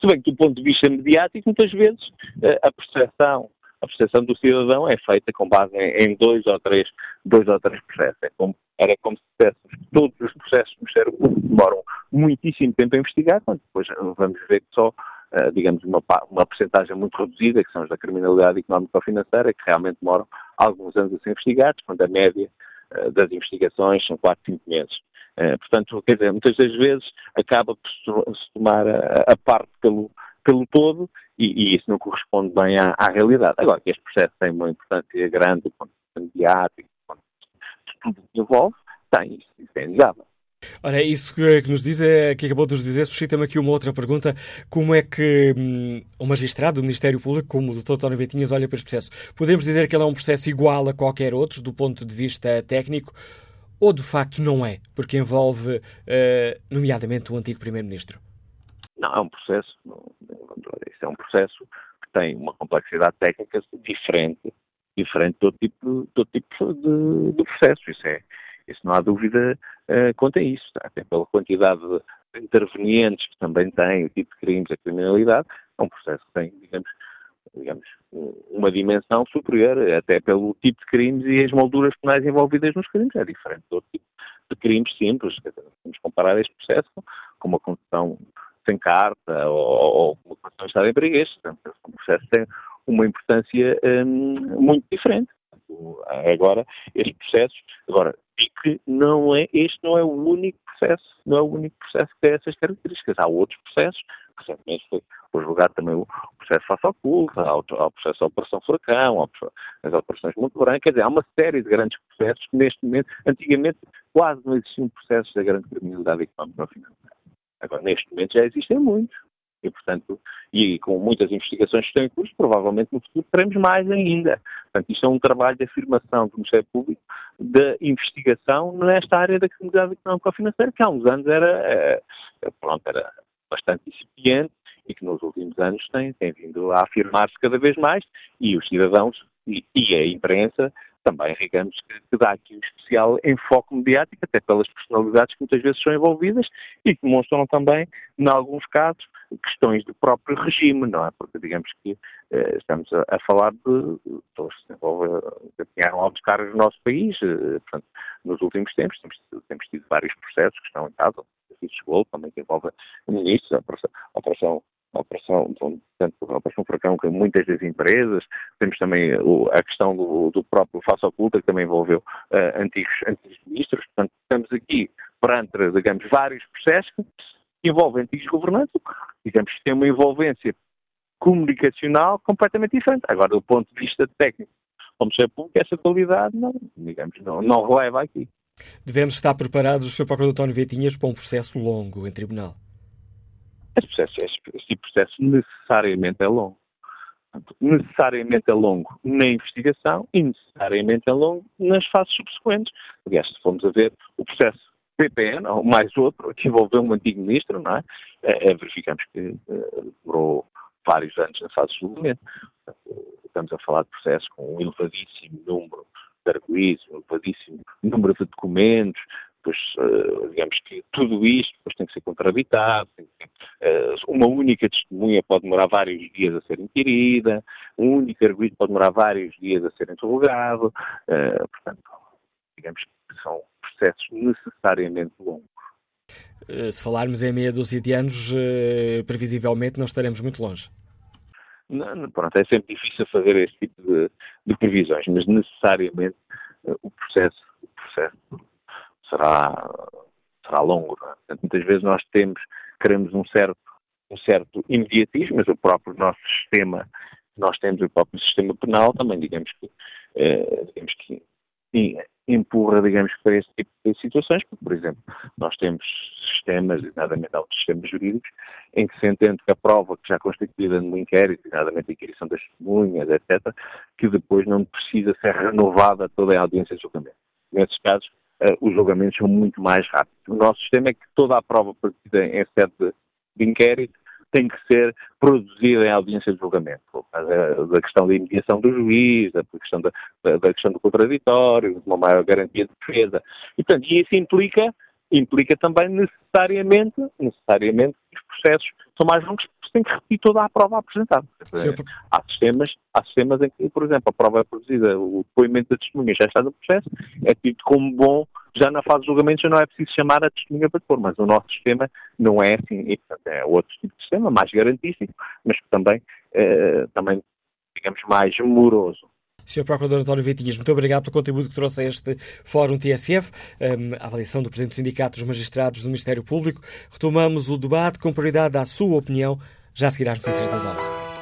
se bem que do ponto de vista mediático, muitas vezes eh, a percepção, a percepção do cidadão é feita com base em, dois ou três, dois ou três processos. É como, era como se dissessemos que todos os processos do Ministério Público demoram muitíssimo tempo a investigar, quando depois vamos ver que só Uh, digamos, uma, uma porcentagem muito reduzida, que são os da criminalidade económica ou financeira, que realmente demoram alguns anos a ser investigados, quando a média uh, das investigações são 4, 5 meses. Eh, portanto, quer dizer, muitas das vezes acaba por se tomar a, a parte pelo, pelo todo e, e, isso não corresponde bem à, à, realidade. Agora, que este processo tem uma importância grande do ponto de vista mediático, tudo que envolve, tem, isso, isso é inegável. Ora, isso que, nos diz, é, que acabou de nos dizer, suscita-me aqui uma outra pergunta. Como é que hum, o magistrado do Ministério Público, como o Dr. António Vetinhas, olha para este processo? Podemos dizer que ele é um processo igual a qualquer outro, do ponto de vista técnico, ou de facto não é, porque envolve, uh, nomeadamente, o antigo Primeiro-Ministro? Não, é um processo, isso é um processo que tem uma complexidade técnica diferente, diferente do tipo, tipo de, de processo. Isso é, Isso não há dúvida uh, quanto a isso. Tá? Até pela quantidade de intervenientes que também têm, o tipo de crimes, a criminalidade, é um processo que tem, digamos, digamos, uma dimensão superior, até pelo tipo de crimes e as molduras penais envolvidas nos crimes. É diferente do tipo de crimes simples. Vamos comparar este processo com uma condução sem carta ou, ou uma condução de estado em perigo. O processo tem uma importância hum, muito diferente. Agora, estes processos, agora, que não é, este não é o único processo, não é o único processo que tem essas características. Há outros processos, recentemente foi, foi julgado também o processo face ao culto, há, o processo da Operação Furacão, as operações muito brancas, quer dizer, há uma série de grandes processos que neste momento, antigamente quase não existiam processos da grande criminalidade económica ou financeira. Agora, neste momento já existem muitos. E, portanto, e com muitas investigações que estão em curso, provavelmente no futuro teremos mais ainda. Portanto, isto é um trabalho de afirmação do Ministério Público da investigação nesta área da criminalidade económica financeira, que há uns anos era, é, pronto, era bastante incipiente e que nos últimos anos tem, tem vindo a afirmar-se cada vez mais e os cidadãos e, e a imprensa também, digamos, que, que, dá aqui um especial enfoque mediático, até pelas personalidades que muitas vezes são envolvidas e que demonstram também, em alguns casos, questões do próprio regime, não é? Porque digamos que eh, estamos a, a, falar de pessoas que desempenharam altos cargos no nosso país, eh, portanto, nos últimos tempos temos, temos, tido vários processos que estão em casa, o Gol, também que envolve ministros, a operação, a operação operação, portanto, a operação Furacão com muitas das empresas, temos também a questão do, do próprio Faça Oculta, que também envolveu uh, antigos, antigos ministros, portanto, estamos aqui perante, digamos, vários processos que envolvem antigos governantes, digamos, que têm uma envolvência comunicacional completamente diferente. Agora, do ponto de vista técnico, como se é público, essa qualidade não, digamos, não, não releva aqui. Devemos estar preparados, Sr. Procurador António Vietinhas, para um processo longo em tribunal. Esse processo, esse, esse processo necessariamente é longo. Necessariamente é longo na investigação e necessariamente é longo nas fases subsequentes. Aliás, se formos a ver o processo PPN, ou mais outro, que envolveu um antigo ministro, não é? é, é verificamos que é, demorou vários anos na fase de julgamento. Estamos a falar de processos com um elevadíssimo número de arguídos, um elevadíssimo número de documentos, pois, uh, digamos que tudo isto depois tem que ser contraditado, uh, uma única testemunha pode demorar vários dias a ser inquirida, um único arguído pode demorar vários dias a ser interrogado, uh, portanto, digamos que são processos necessariamente longos. Se falarmos em meia dúzia de anos, previsivelmente não estaremos muito longe. Não, pronto, é sempre difícil fazer esse tipo de, de previsões, mas necessariamente o processo, o processo será, será longo. É? Portanto, muitas vezes nós temos, queremos um certo, um certo imediatismo, mas o próprio nosso sistema, nós temos o próprio sistema penal também, digamos que, eh, digamos que empurra, digamos, para esse tipo de situações, porque, por exemplo, nós temos sistemas, designadamente outros sistemas jurídicos, em que se entende que a prova que já é constituída no inquérito, designadamente a inquirição das testemunhas, etc., que depois não precisa ser renovada toda a audiência de julgamento. Nesses casos, uh, os julgamentos são muito mais rápidos. O nosso sistema é que toda a prova partida em sede de, inquérito tem que ser produzida em audiência de julgamento. Da questão da imediação do juiz, da questão, da, da questão do contraditório, de uma maior garantia de defesa. E, portanto, isso implica, implica também necessariamente, necessariamente processos são mais longos porque tem que repetir toda a prova apresentada. Há sistemas, há sistemas em que, por exemplo, a prova é produzida, o depoimento da testemunha já está no processo, é tido como bom já na fase de julgamento já não é preciso chamar a testemunha para depor, mas o nosso sistema não é assim, e, portanto, é outro tipo de sistema, mais garantístico, mas que também, eh, também digamos, mais moroso. Sr. Procurador António Vitinhas, muito obrigado pelo contributo que trouxe a este Fórum TSF, um, a avaliação do Presidente do Sindicato dos Magistrados do Ministério Público. Retomamos o debate com prioridade à sua opinião, já a seguir às notícias das 11.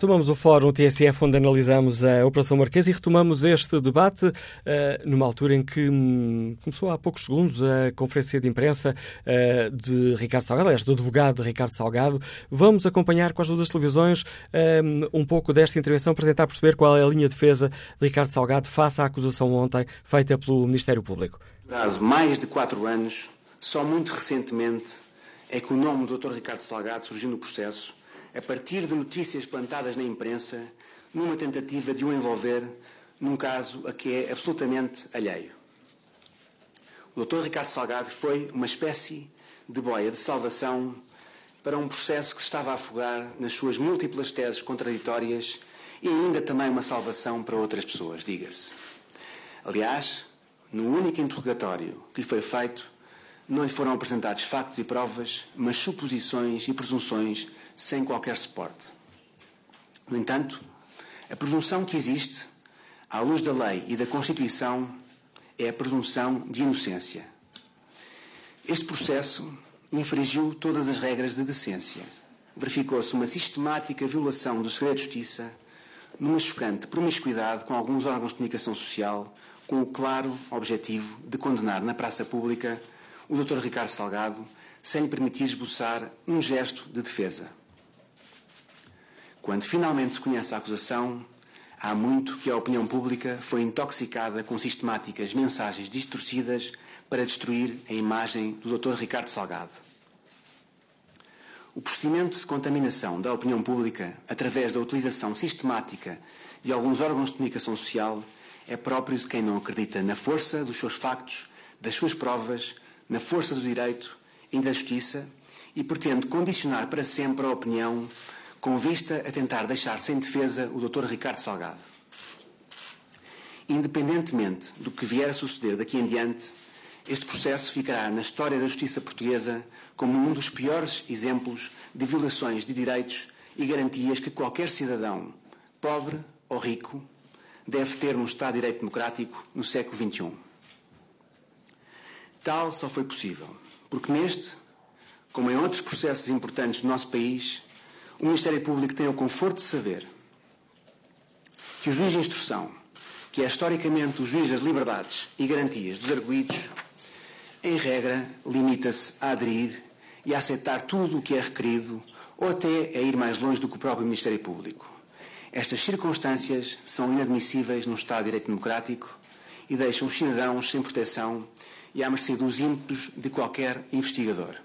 Retomamos o Fórum TSF, onde analisamos a Operação Marquês e retomamos este debate uh, numa altura em que um, começou há poucos segundos a conferência de imprensa uh, de Ricardo Salgado, aliás, do advogado Ricardo Salgado. Vamos acompanhar com as duas televisões um, um pouco desta intervenção para tentar perceber qual é a linha de defesa de Ricardo Salgado face à acusação ontem feita pelo Ministério Público. Mais de quatro anos, só muito recentemente é que o nome do Dr. Ricardo Salgado surgiu no processo a partir de notícias plantadas na imprensa, numa tentativa de o envolver num caso a que é absolutamente alheio. O Dr. Ricardo Salgado foi uma espécie de boia de salvação para um processo que se estava a afogar nas suas múltiplas teses contraditórias e ainda também uma salvação para outras pessoas, diga-se. Aliás, no único interrogatório que lhe foi feito, não lhe foram apresentados factos e provas, mas suposições e presunções sem qualquer suporte. No entanto, a presunção que existe, à luz da lei e da Constituição, é a presunção de inocência. Este processo infringiu todas as regras de decência. Verificou-se uma sistemática violação do segredo de justiça, numa chocante promiscuidade com alguns órgãos de comunicação social, com o claro objetivo de condenar na praça pública o Dr. Ricardo Salgado, sem lhe permitir esboçar um gesto de defesa. Quando finalmente se conhece a acusação, há muito que a opinião pública foi intoxicada com sistemáticas mensagens distorcidas para destruir a imagem do Dr. Ricardo Salgado. O procedimento de contaminação da opinião pública através da utilização sistemática de alguns órgãos de comunicação social é próprio de quem não acredita na força dos seus factos, das suas provas, na força do direito e da justiça e pretende condicionar para sempre a opinião com vista a tentar deixar sem defesa o Dr. Ricardo Salgado. Independentemente do que vier a suceder daqui em diante, este processo ficará na história da justiça portuguesa como um dos piores exemplos de violações de direitos e garantias que qualquer cidadão, pobre ou rico, deve ter num Estado de Direito Democrático no século XXI. Tal só foi possível porque neste, como em outros processos importantes do nosso país, o Ministério Público tem o conforto de saber que o juiz de instrução, que é historicamente o juiz das liberdades e garantias dos arguídos, em regra, limita-se a aderir e a aceitar tudo o que é requerido ou até a ir mais longe do que o próprio Ministério Público. Estas circunstâncias são inadmissíveis num Estado de Direito Democrático e deixam os cidadãos sem proteção e à mercê dos ímpetos de qualquer investigador.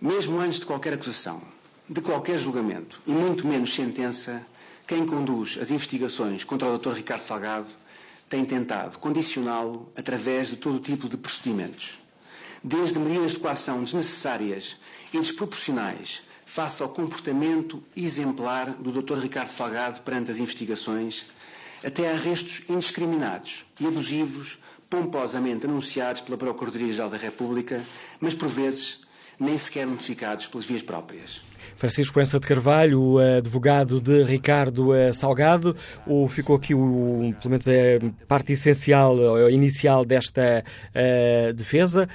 Mesmo antes de qualquer acusação, de qualquer julgamento e muito menos sentença, quem conduz as investigações contra o Dr. Ricardo Salgado tem tentado condicioná-lo através de todo tipo de procedimentos, desde medidas de coação desnecessárias e desproporcionais face ao comportamento exemplar do Dr. Ricardo Salgado perante as investigações, até arrestos indiscriminados e abusivos pomposamente anunciados pela Procuradoria-Geral da República, mas por vezes nem sequer notificados pelas vias próprias. Francisco Proença de Carvalho, o advogado de Ricardo eh, Salgado, o, ficou aqui, o, pelo menos a parte essencial, a inicial desta uh, defesa,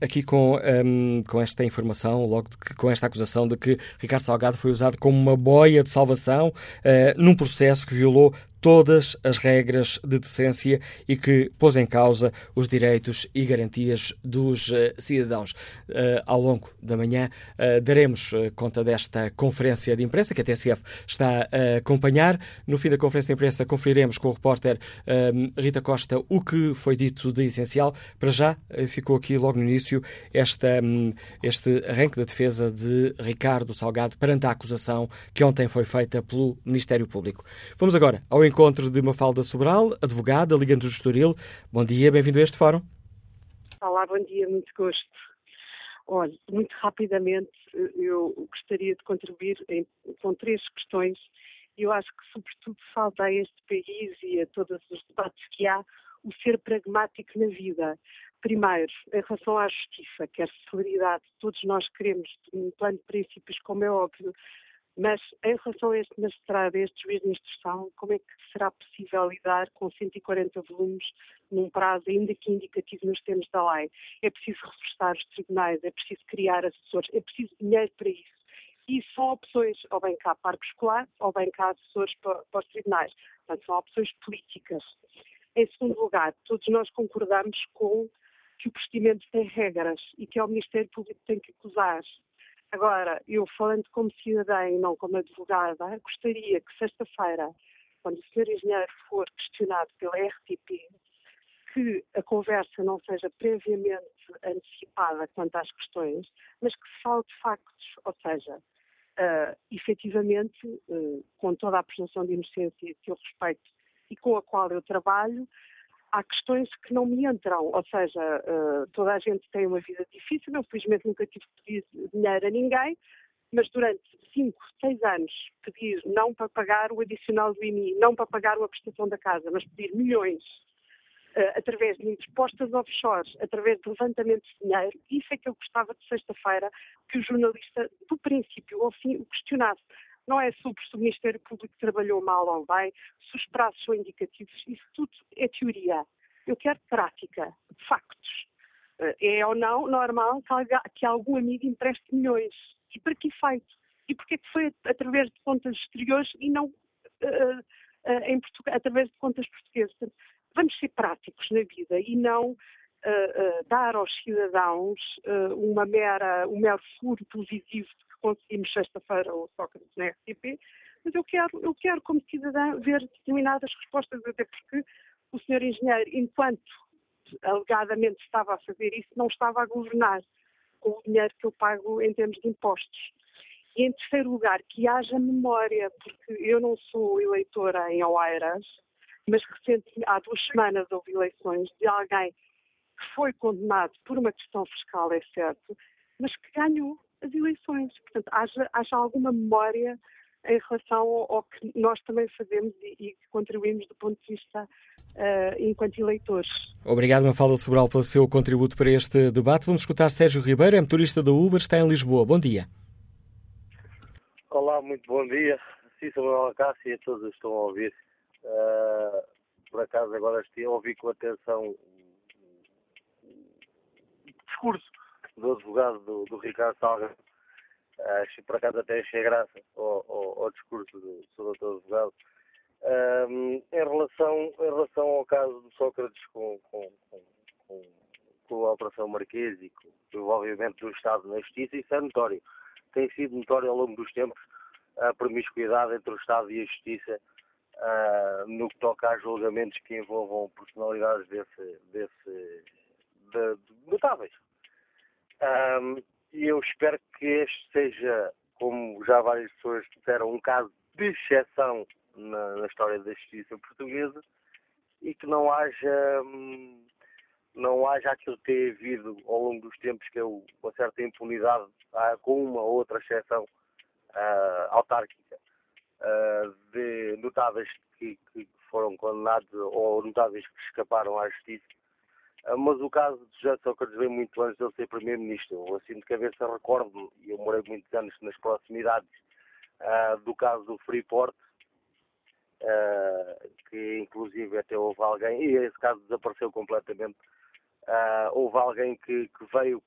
aqui com, um, com esta informação, logo com esta acusação de que Ricardo Salgado foi usado como uma boia de salvação num processo que violou todas as regras de decência e que pôs em causa os direitos e garantias dos uh, cidadãos. Uh, ao longo da manhã uh, daremos conta desta conferência de imprensa que a TSF está a acompanhar. No fim da conferência de imprensa conferiremos com o repórter Rita Costa o que foi dito de essencial. Para já ficou aqui logo no início esta, um, este arranque da defesa de Ricardo Salgado perante a acusação que ontem foi feita pelo Ministério Público. Vamos agora ao encontro de Mafalda Sobral, advogada, Liga do Estoril. Bom dia, bem-vindo a este fórum. Olá, bom dia, muito gosto. Olha, muito rapidamente eu gostaria de contribuir em, com três questões. Eu acho que, sobretudo, falta a este país e a todos os debates que há o ser pragmático na vida. Primeiro, em relação à justiça, quer celeridade, todos nós queremos, um plano de princípios, como é óbvio, mas em relação a este magistrado, a este juiz de instrução, como é que será possível lidar com 140 volumes num prazo ainda que indicativo nos termos da lei? É preciso reforçar os tribunais, é preciso criar assessores, é preciso dinheiro para isso. E são opções, ou bem cá parque escolar, ou bem cá assessores para, para os tribunais. Portanto, são opções políticas. Em segundo lugar, todos nós concordamos com que o procedimento tem regras e que é o Ministério Público que tem que acusar. Agora, eu falando como cidadã e não como advogada, gostaria que sexta-feira, quando o Sr. Engenheiro for questionado pela RTP, que a conversa não seja previamente antecipada quanto às questões, mas que se fale de factos, ou seja, uh, efetivamente, uh, com toda a presunção de inocência que eu respeito e com a qual eu trabalho, há questões que não me entram, ou seja, uh, toda a gente tem uma vida difícil, eu felizmente nunca tive que pedir dinheiro a ninguém, mas durante 5, 6 anos pedir não para pagar o adicional do IMI, não para pagar a prestação da casa, mas pedir milhões uh, através de impostas offshore, através de levantamento de dinheiro, isso é que eu gostava de sexta-feira que o jornalista, do princípio ao fim, o questionasse. Não é se o Ministério Público trabalhou mal ou bem, se os prazos são indicativos, isso tudo é teoria. Eu quero prática, factos. Uh, é ou não normal que algum amigo empreste milhões? E para que efeito? E porquê que foi através de contas exteriores e não uh, uh, através de contas portuguesas? vamos ser práticos na vida e não dar aos cidadãos uma mera, um mero furo de que conseguimos sexta-feira o Sócrates na RTP, mas eu quero, eu quero como cidadã ver determinadas respostas, até porque o senhor engenheiro, enquanto alegadamente estava a fazer isso, não estava a governar com o dinheiro que eu pago em termos de impostos. E em terceiro lugar, que haja memória, porque eu não sou eleitora em Oeiras, mas recentemente, há duas semanas houve eleições de alguém que foi condenado por uma questão fiscal, é certo, mas que ganhou as eleições. Portanto, haja, haja alguma memória em relação ao, ao, que nós também fazemos e, e contribuímos do ponto de vista uh, enquanto eleitores. Obrigado, Mafalda Sobral, pelo seu contributo para este debate. Vamos escutar Sérgio Ribeiro, é motorista da Uber, está em Lisboa. Bom dia. Olá, muito bom dia. Sim, sou o Acácio e a todos que estão a ouvir. Uh, por acaso agora estive a ouvir com atenção discurso do advogado do, do Ricardo Salga. Uh, por acaso até achei graça ao, ao, ao discurso do, do doutor advogado. Uh, em, relação, em relação ao caso do Sócrates com, com, com, com, a Operação Marquês e com o envolvimento do Estado na Justiça, isso é notório. Tem sido notório ao longo dos tempos a promiscuidade entre o Estado e a Justiça uh, no que toca a julgamentos que envolvam personalidades desse, desse, de, de notáveis. Um, e eu espero que este seja, como já várias pessoas disseram, um caso de exceção na, na história da justiça portuguesa e que não haja hum, não haja aquilo que tem havido ao longo dos tempos, que é uma certa impunidade, ah, com uma ou outra exceção ah, autárquica, uh, de notáveis que, que, foram condenados ou notáveis que escaparam à justiça. Uh, mas o caso de José Sócrates vem muito antes de ele ser Primeiro-Ministro. Eu, assim de cabeça, recordo-me, e eu morei muitos anos nas proximidades uh, do caso do Freeport, que inclusive até houve alguém, e esse caso desapareceu completamente, houve alguém que, que veio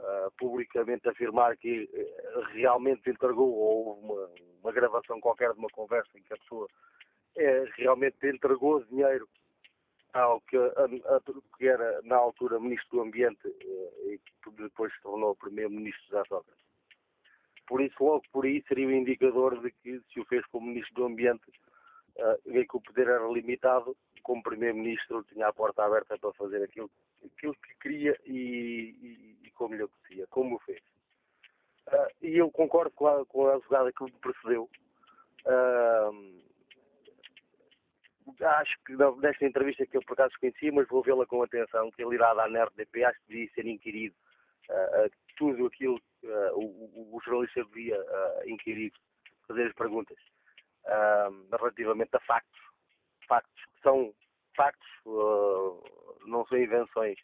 uh, publicamente afirmar que uh, realmente entregou, ou houve uma, uma, gravação qualquer de uma conversa em que a pessoa uh, realmente entregou dinheiro ao que, a, a, que, era na altura Ministro do Ambiente e que depois se tornou Primeiro-Ministro da Sócrates. Por isso, logo por aí, seria o um indicador de que se o fez como Ministro do Ambiente, uh, que o poder era limitado, como Primeiro-Ministro tinha a porta aberta para fazer aquilo, aquilo que queria e, e, e como lhe apetecia, como o fez. Uh, e eu concordo com a, com a que me precedeu. Uh, acho que nesta entrevista que eu por acaso conheci, mas vou vê-la com atenção, que ele irá dar na RDP, acho que devia ser inquirido uh, tudo aquilo que o, o, o, jornalista devia inquirir, fazer as perguntas relativamente a factos factos que são factos, uh, não são invenções.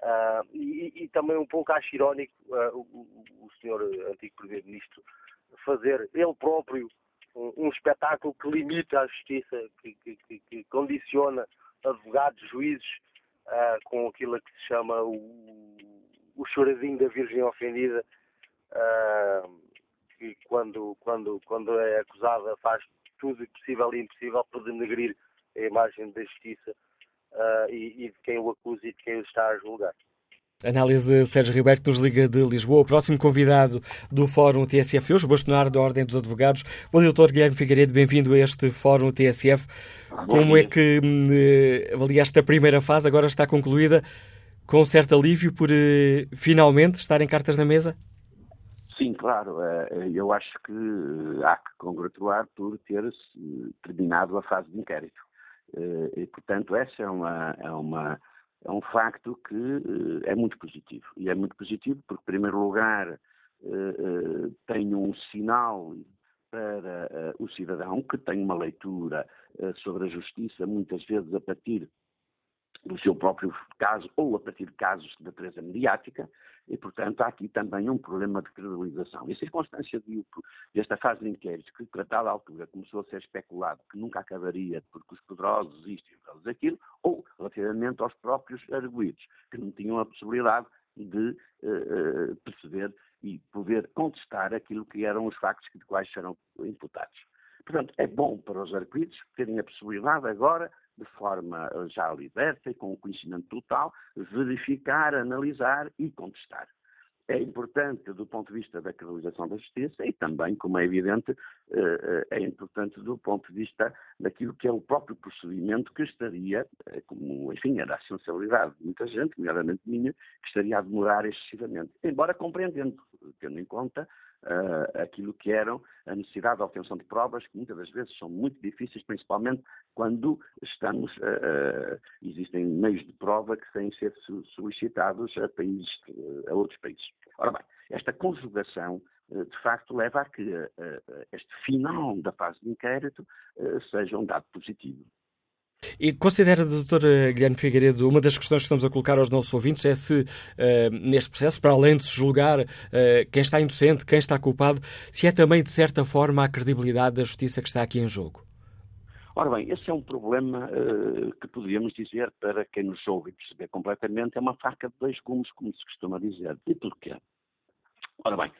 Uh, e, e, também um pouco acho irónico uh, o, o, senhor antigo Primeiro-Ministro fazer ele próprio um, espetáculo que limita a justiça, que, que, que, que condiciona advogados, juízes, uh, com aquilo que se chama o, o choradinho da Virgem Ofendida, que quando, quando, quando é acusada, faz tudo possível e impossível para denegrir a imagem da justiça uh, e, e, de quem o acusa e de quem o está a julgar. Análise de Sérgio Ribeiro, que nos liga de Lisboa. O próximo convidado do Fórum TSF hoje, bastonário da Ordem dos Advogados, o doutor Guilherme Figueiredo. Bem-vindo a este Fórum TSF. Como é que eh, avaliaste a primeira fase, agora está concluída, com certo alívio por uh, finalmente estarem cartas na mesa? Sim, claro. Uh, eu acho que há que congratular por ter terminado a fase de inquérito. E, portanto, essa é uma, é uma é um facto que uh, é muito positivo. E é muito positivo porque, em primeiro lugar, uh, uh, tem um sinal para o cidadão que tem uma leitura sobre a justiça, muitas vezes a partir do seu próprio caso ou a partir de casos de natureza mediática, e, portanto, há aqui também um problema de credibilização. E a circunstância de, desta fase de inquérito, que a tal altura começou a ser especulado que nunca acabaria porque os poderosos isto e os poderosos aquilo, ou relativamente aos próprios arguídos, que não tinham a possibilidade de uh, perceber e poder contestar aquilo que eram os factos de quais serão imputados. Portanto, é bom para os arguídos terem a possibilidade agora de forma eh, já liberta e com o conhecimento total, verificar, analisar e contestar. É importante do ponto de vista da credibilização da justiça e também, como é evidente, eh, eh, é importante do ponto de vista daquilo que é o próprio procedimento que estaria, como, enfim, era a sensibilidade de muita gente, nomeadamente minha, que estaria a demorar excessivamente. Embora compreendendo, tendo em conta uh, aquilo que eram a necessidade de obtenção de provas, que muitas das vezes são muito difíceis, principalmente quando estamos, uh, existem meios de prova que têm de ser solicitados a países, a outros países. Ora bem, esta conjugação de facto leva a que este final da fase de inquérito seja um dado positivo. E considera, doutor eh, Guilherme Figueiredo, uma das questões que estamos a colocar aos nossos ouvintes é se, uh, neste processo, para além de se julgar uh, quem está inocente, quem está culpado, se é também, de certa forma, a credibilidade da justiça que está aqui em jogo? Ora bem, esse é um problema uh, que poderíamos dizer, para quem nos ouve e perceber completamente, é uma faca de dois gumes, como se costuma dizer. E porquê? Ora bem,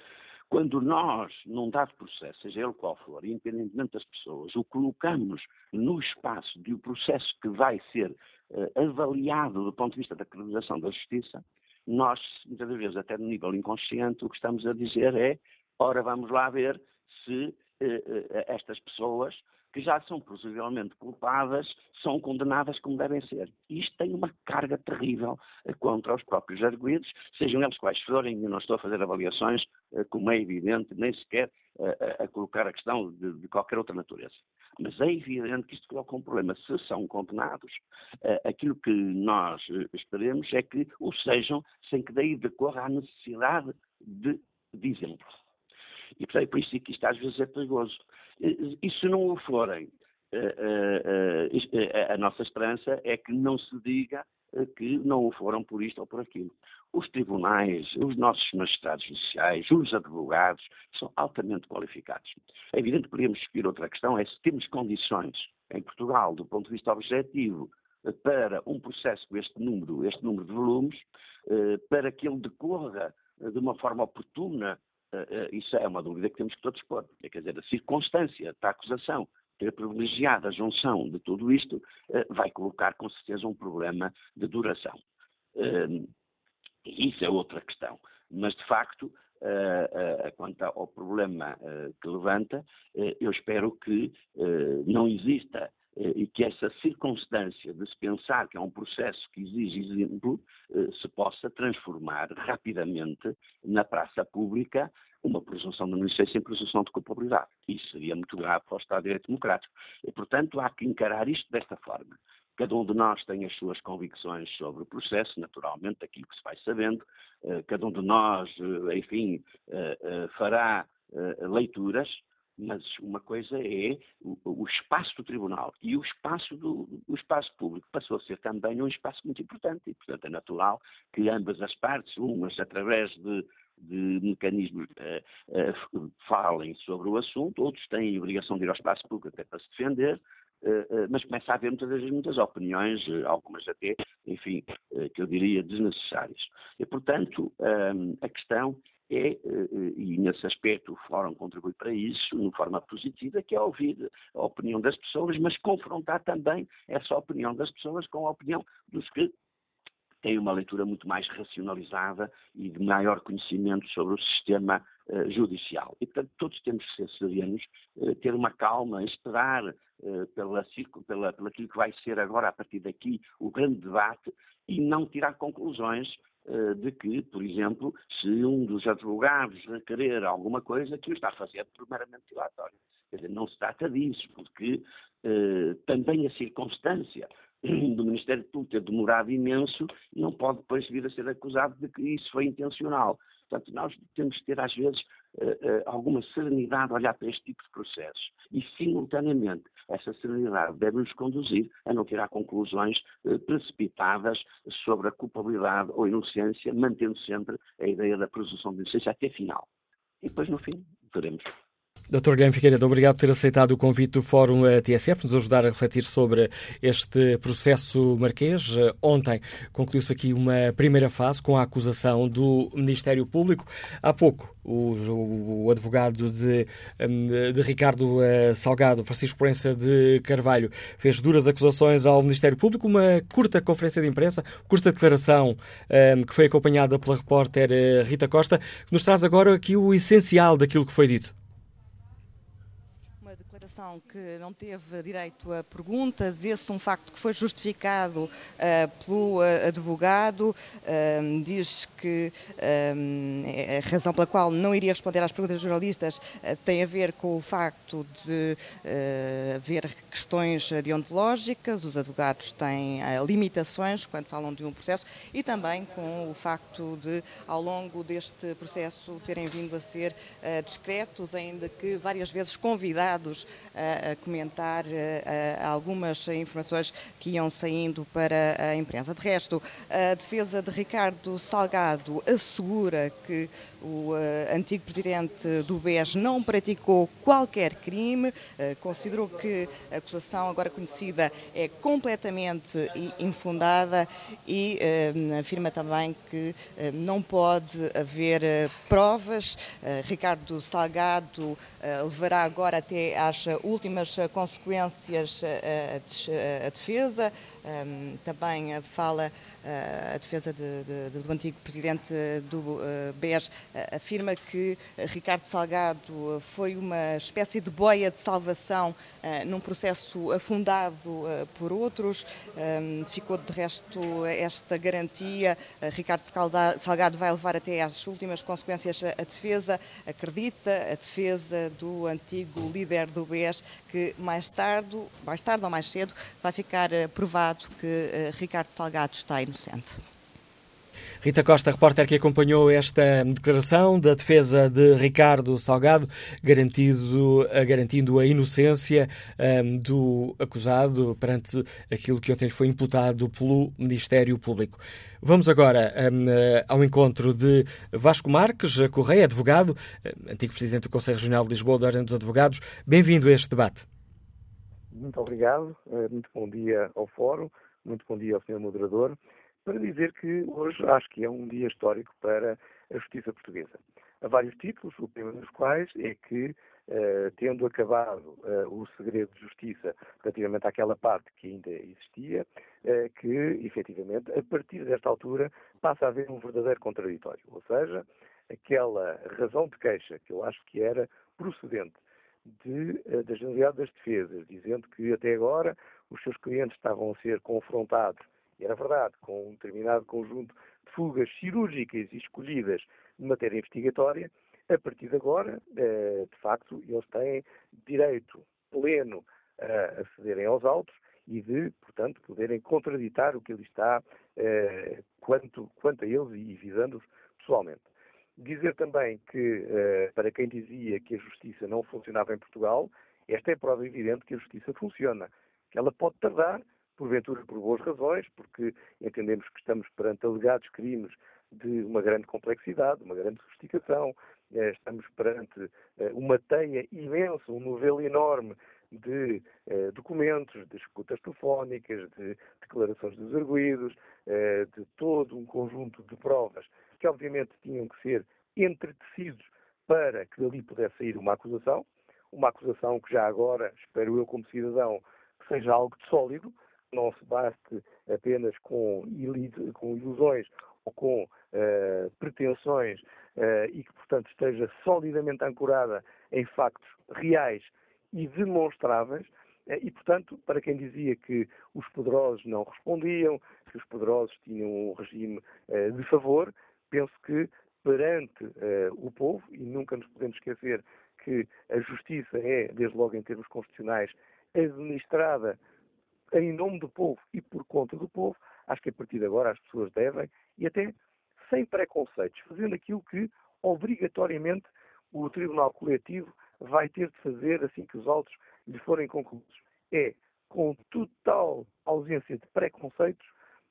quando nós, num dado processo, seja ele qual for, independentemente das pessoas, o colocamos no espaço de um processo que vai ser uh, avaliado do ponto de vista da credibilização da justiça, nós, muitas vezes, até no nível inconsciente, o que estamos a dizer é, ora, vamos lá ver se uh, uh, estas pessoas que já são possivelmente culpadas, são condenadas como devem ser. E isto tem uma carga terrível eh, contra os próprios arguídos, sejam eles quais forem, eu não estou a fazer avaliações, eh, como é evidente, nem sequer eh, a, colocar a questão de, de, qualquer outra natureza. Mas é evidente que isto coloca um problema. Se são condenados, aquilo que nós esperemos é que o sejam sem que daí decorra a necessidade de, de exemplo. E portanto, é por isso que isto às vezes é perigoso. E se não o forem, eh, eh, eh, a nossa esperança é que não se diga que não o foram por isto ou por aquilo. Os tribunais, os nossos magistrados judiciais, os advogados são altamente qualificados. É evidente que podemos discutir outra questão, é se temos condições em Portugal, do ponto de vista objetivo, para um processo com este número, este número de volumes, para que ele decorra de uma forma oportuna isso é uma dúvida que temos que todos pôr. É, quer dizer, a circunstância da acusação ter privilegiado a junção de tudo isto uh, vai colocar com certeza um problema de duração. Uh, isso é outra questão. Mas, de facto, quanto ao problema que levanta, eu espero que não exista eh, e que essa circunstância de se pensar que é um processo que exige exemplo eh, se possa transformar rapidamente na praça pública uma presunção de inocência em presunção de culpabilidade. Isso seria muito grave para o Estado de Direito Democrático. E, portanto, há que encarar isto desta forma. Cada um de nós tem as suas convicções sobre o processo, naturalmente, daquilo que se vai sabendo. Eh, cada um de nós, enfim, fará leituras mas uma coisa é o, o, espaço do tribunal e o espaço, do, o espaço público passou a ser também um espaço muito importante e, portanto, é natural que ambas as partes, umas através de, de mecanismos, uh, uh, falem sobre o assunto, outros têm a obrigação de ir ao espaço público até para se defender, uh, mas começa a haver muitas vezes muitas opiniões, algumas até, enfim, que eu diria desnecessárias. E, portanto, a questão é, e nesse aspecto o Fórum contribui para isso, de forma positiva, que é ouvir a opinião das pessoas, mas confrontar também essa opinião das pessoas com a opinião dos que têm uma leitura muito mais racionalizada e de maior conhecimento sobre o sistema uh, judicial. E, portanto, todos temos que ser serenos, ter uma calma, esperar uh, pela, pela, pela que vai ser agora, a partir daqui, o grande debate e não tirar conclusões de que, por exemplo, se um dos advogados requerer alguma coisa, que o está a fazer primeiramente dilatório. Quer dizer, não se trata disso, porque também a circunstância do Ministério Público ter demorado imenso, não pode depois vir a ser acusado de que isso foi intencional. Portanto, nós temos que ter, às vezes, uh, uh, alguma serenidade a olhar para este tipo de processos. E, simultaneamente, essa serenidade deve nos conduzir a não tirar conclusões uh, precipitadas sobre a culpabilidade ou inocência, mantendo sempre a ideia da presunção de inocência até final. E depois, no fim, veremos. Dr. Guilherme Figueiredo, obrigado por ter aceitado o convite do Fórum TSF, nos ajudar a refletir sobre este processo marquês. Ontem concluiu-se aqui uma primeira fase com a acusação do Ministério Público. Há pouco, o, o advogado de, hum, de, Ricardo eh, Salgado, Francisco Proença de Carvalho, fez duras acusações ao Ministério Público, uma curta conferência de imprensa, curta declaração um, que foi acompanhada pela repórter eh, Rita Costa, que nos traz agora aqui o essencial daquilo que foi dito que não teve direito a perguntas, esse um facto que foi justificado uh, pelo uh, advogado, uh, diz que a razão pela qual não iria responder às perguntas dos jornalistas tem a ver com o facto de haver questões deontológicas, os advogados têm limitações quando falam de um processo e também com o facto de, ao longo deste processo, terem vindo a ser discretos, ainda que várias vezes convidados a, comentar algumas informações que iam saindo para a imprensa. De resto, a defesa de Ricardo Salgado assegura que o antigo presidente do BES não praticou qualquer crime, considerou que a acusação agora conhecida é completamente infundada e uh, afirma também que não pode haver provas. Ricardo Salgado levará agora até às últimas consequências a, defesa. Também fala a defesa de, de, do antigo presidente do BES, afirma que Ricardo Salgado foi uma espécie de boia de salvação num processo afundado por outros. Ficou de resto esta garantia. Ricardo Salgado vai levar até às últimas consequências a defesa. Acredita a defesa do antigo líder do BES que mais tarde, mais tarde ou mais cedo, vai ficar provado que uh, Ricardo Salgado está inocente. Rita Costa, repórter que acompanhou esta declaração da defesa de Ricardo Salgado, garantido, eh, garantindo a inocência um, ehm, do acusado perante aquilo que ontem foi imputado pelo Ministério Público. Vamos agora um, ehm, ao encontro de Vasco Marques, Correia, advogado, antigo presidente do Conselho Regional de Lisboa, da Ordem dos Advogados. Bem-vindo a este debate. Muito obrigado, eh, muito bom dia ao Fórum, muito bom dia ao Sr. Moderador, para dizer que hoje acho que é um dia histórico para a justiça portuguesa. Há vários títulos, o primeiro dos quais é que, tendo acabado uh, o segredo de justiça relativamente àquela parte que ainda existia, uh, que, efetivamente, a partir desta altura passa a haver um verdadeiro contraditório. Ou seja, aquela razão de queixa que eu acho que era procedente de, eh, da Generalidade das Defesas, dizendo que até agora os seus clientes estavam a ser confrontados, e era verdade, com um determinado conjunto de fugas cirúrgicas e escolhidas de matéria investigatória, a partir de agora, eh, de facto, eles têm direito pleno a acederem aos autos e de, portanto, poderem contraditar o que ele está eh, quanto, quanto a eles e visando-os pessoalmente. Dizer também que, uh, para quem dizia que a justiça não funcionava em Portugal, esta é prova evidente que a justiça funciona. Que ela pode tardar, porventura por boas razões, porque entendemos que estamos perante alegados crimes de uma grande complexidade, uma grande sofisticação, estamos perante uh, uma teia imensa, um novelo enorme de documentos, de escutas telefónicas, de declarações dos arguídos, de todo um conjunto de provas que obviamente tinham que ser entretecidos para que dali pudesse sair uma acusação, uma acusação que já agora, espero eu como cidadão, seja algo de sólido, não se baste apenas com, ilusões ou com pretensões e que, portanto, esteja solidamente ancorada em factos reais e demonstráveis. Uh, e, portanto, para quem dizia que os poderosos não respondiam, que os poderosos tinham um regime de favor, penso que perante o povo, e nunca nos podemos esquecer que a justiça é, desde logo em termos constitucionais, administrada em nome do povo e por conta do povo, acho que a partir de agora as pessoas devem, e até sem preconceitos, fazendo aquilo que obrigatoriamente o Tribunal Coletivo vai ter de fazer assim que os autos lhe forem concluídos. É, com total ausência de preconceitos,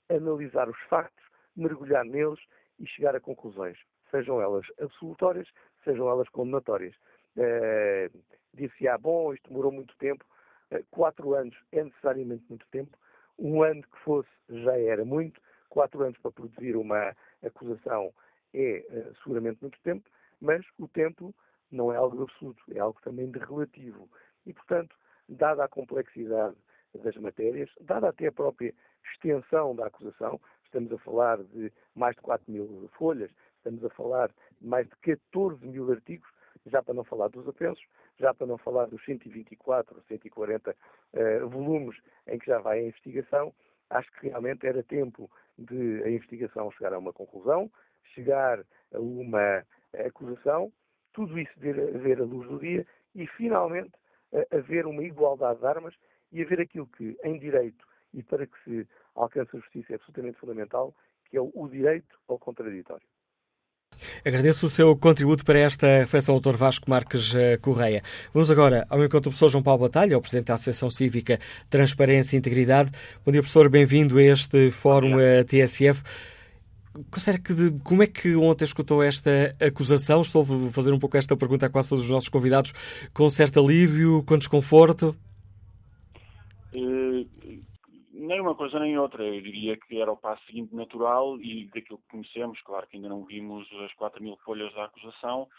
analisar os factos, mergulhar neles e chegar a conclusões, sejam elas absolutórias, sejam elas condenatórias. É, Disse-se, ah, bom, isto demorou muito tempo. É, quatro anos é necessariamente muito tempo. Um ano que fosse já era muito. Quatro anos para produzir uma acusação é uh, seguramente muito tempo, mas o tempo não é algo absoluto, é algo também de relativo. E, portanto, dada a complexidade das matérias, dada até a própria extensão da acusação, estamos a falar de mais de 4 mil folhas, estamos a falar de mais de 14 mil artigos, já para não falar dos apensos, já para não falar dos 124 ou 140 uh, volumes em que já vai a investigação, acho que realmente era tempo de a investigação chegar a uma conclusão, chegar a uma acusação, tudo isso ver, ver a luz do dia e finalmente haver uma igualdade de armas e haver aquilo que em direito e para que se alcance a justiça é absolutamente fundamental, que é o direito ao contraditório. Agradeço o seu contributo para esta reflexão, Dr. Vasco Marques eh, Correia. Vamos agora ao encontro do professor João Paulo Batalha, o Presidente da Associação Cívica Transparência e Integridade. Bom dia, professor, bem-vindo a este Fórum eh, TSF. Que, como é que ontem escutou esta acusação? Estou a fazer um pouco esta pergunta a quase todos os nossos convidados, com certo alívio, com desconforto? Uh, nem uma coisa nem outra. Eu diria que era o passo seguinte natural e daquilo que conhecemos, claro que ainda não vimos as 4 mil folhas da acusação,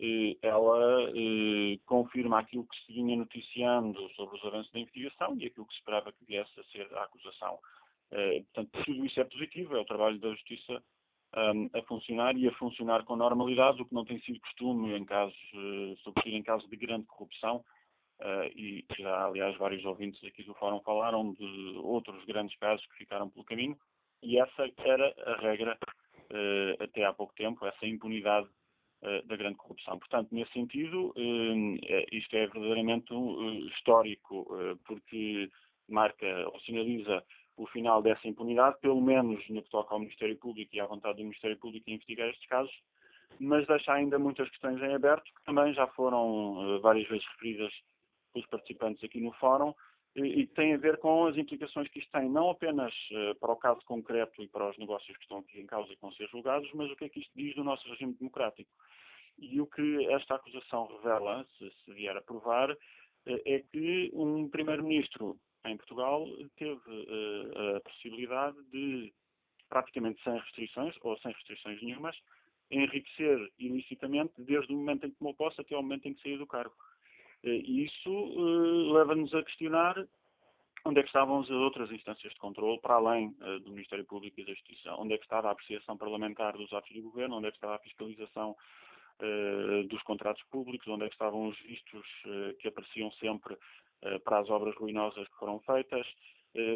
eh, ela eh, confirma aquilo que se vinha noticiando sobre os avanços da investigação e aquilo que se esperava que viesse a ser a acusação. Eh, portanto, tudo isso é positivo, é o trabalho da Justiça um, a funcionar e a funcionar com normalidade, o que não tem sido costume em casos, sobretudo em casos de grande corrupção, Uh, e já, aliás, vários ouvintes aqui do Fórum falaram de outros grandes casos que ficaram pelo caminho, e essa era a regra uh, até há pouco tempo, essa impunidade uh, da grande corrupção. Portanto, nesse sentido, isto é verdadeiramente histórico, porque marca ou sinaliza o final dessa impunidade, pelo menos no que toca ao Ministério Público e à vontade do Ministério Público em investigar estes casos, mas deixa ainda muitas questões em aberto, que também já foram várias vezes referidas pelos participantes aqui no fórum e tem a ver com as implicações que isto tem, não apenas uh, para o caso concreto e para os negócios que estão aqui em causa e que vão ser julgados, mas o que é que isto diz do nosso regime democrático. E o que esta acusação revela, se, se vier a provar, uh, é que um primeiro-ministro em Portugal teve uh, a possibilidade de, praticamente sem restrições, ou sem restrições nenhumas, enriquecer ilicitamente desde o momento em que tomou posse até ao momento em que saiu do cargo. Eh, isso uh, leva-nos a questionar onde é que estavam as outras instâncias de controle, para além uh, do Ministério Público e da Justiça. Onde é que estava a apreciação parlamentar dos atos de governo, onde é que estava a fiscalização dos contratos públicos, onde é que estavam os vistos que apareciam sempre para as obras ruinosas que foram feitas.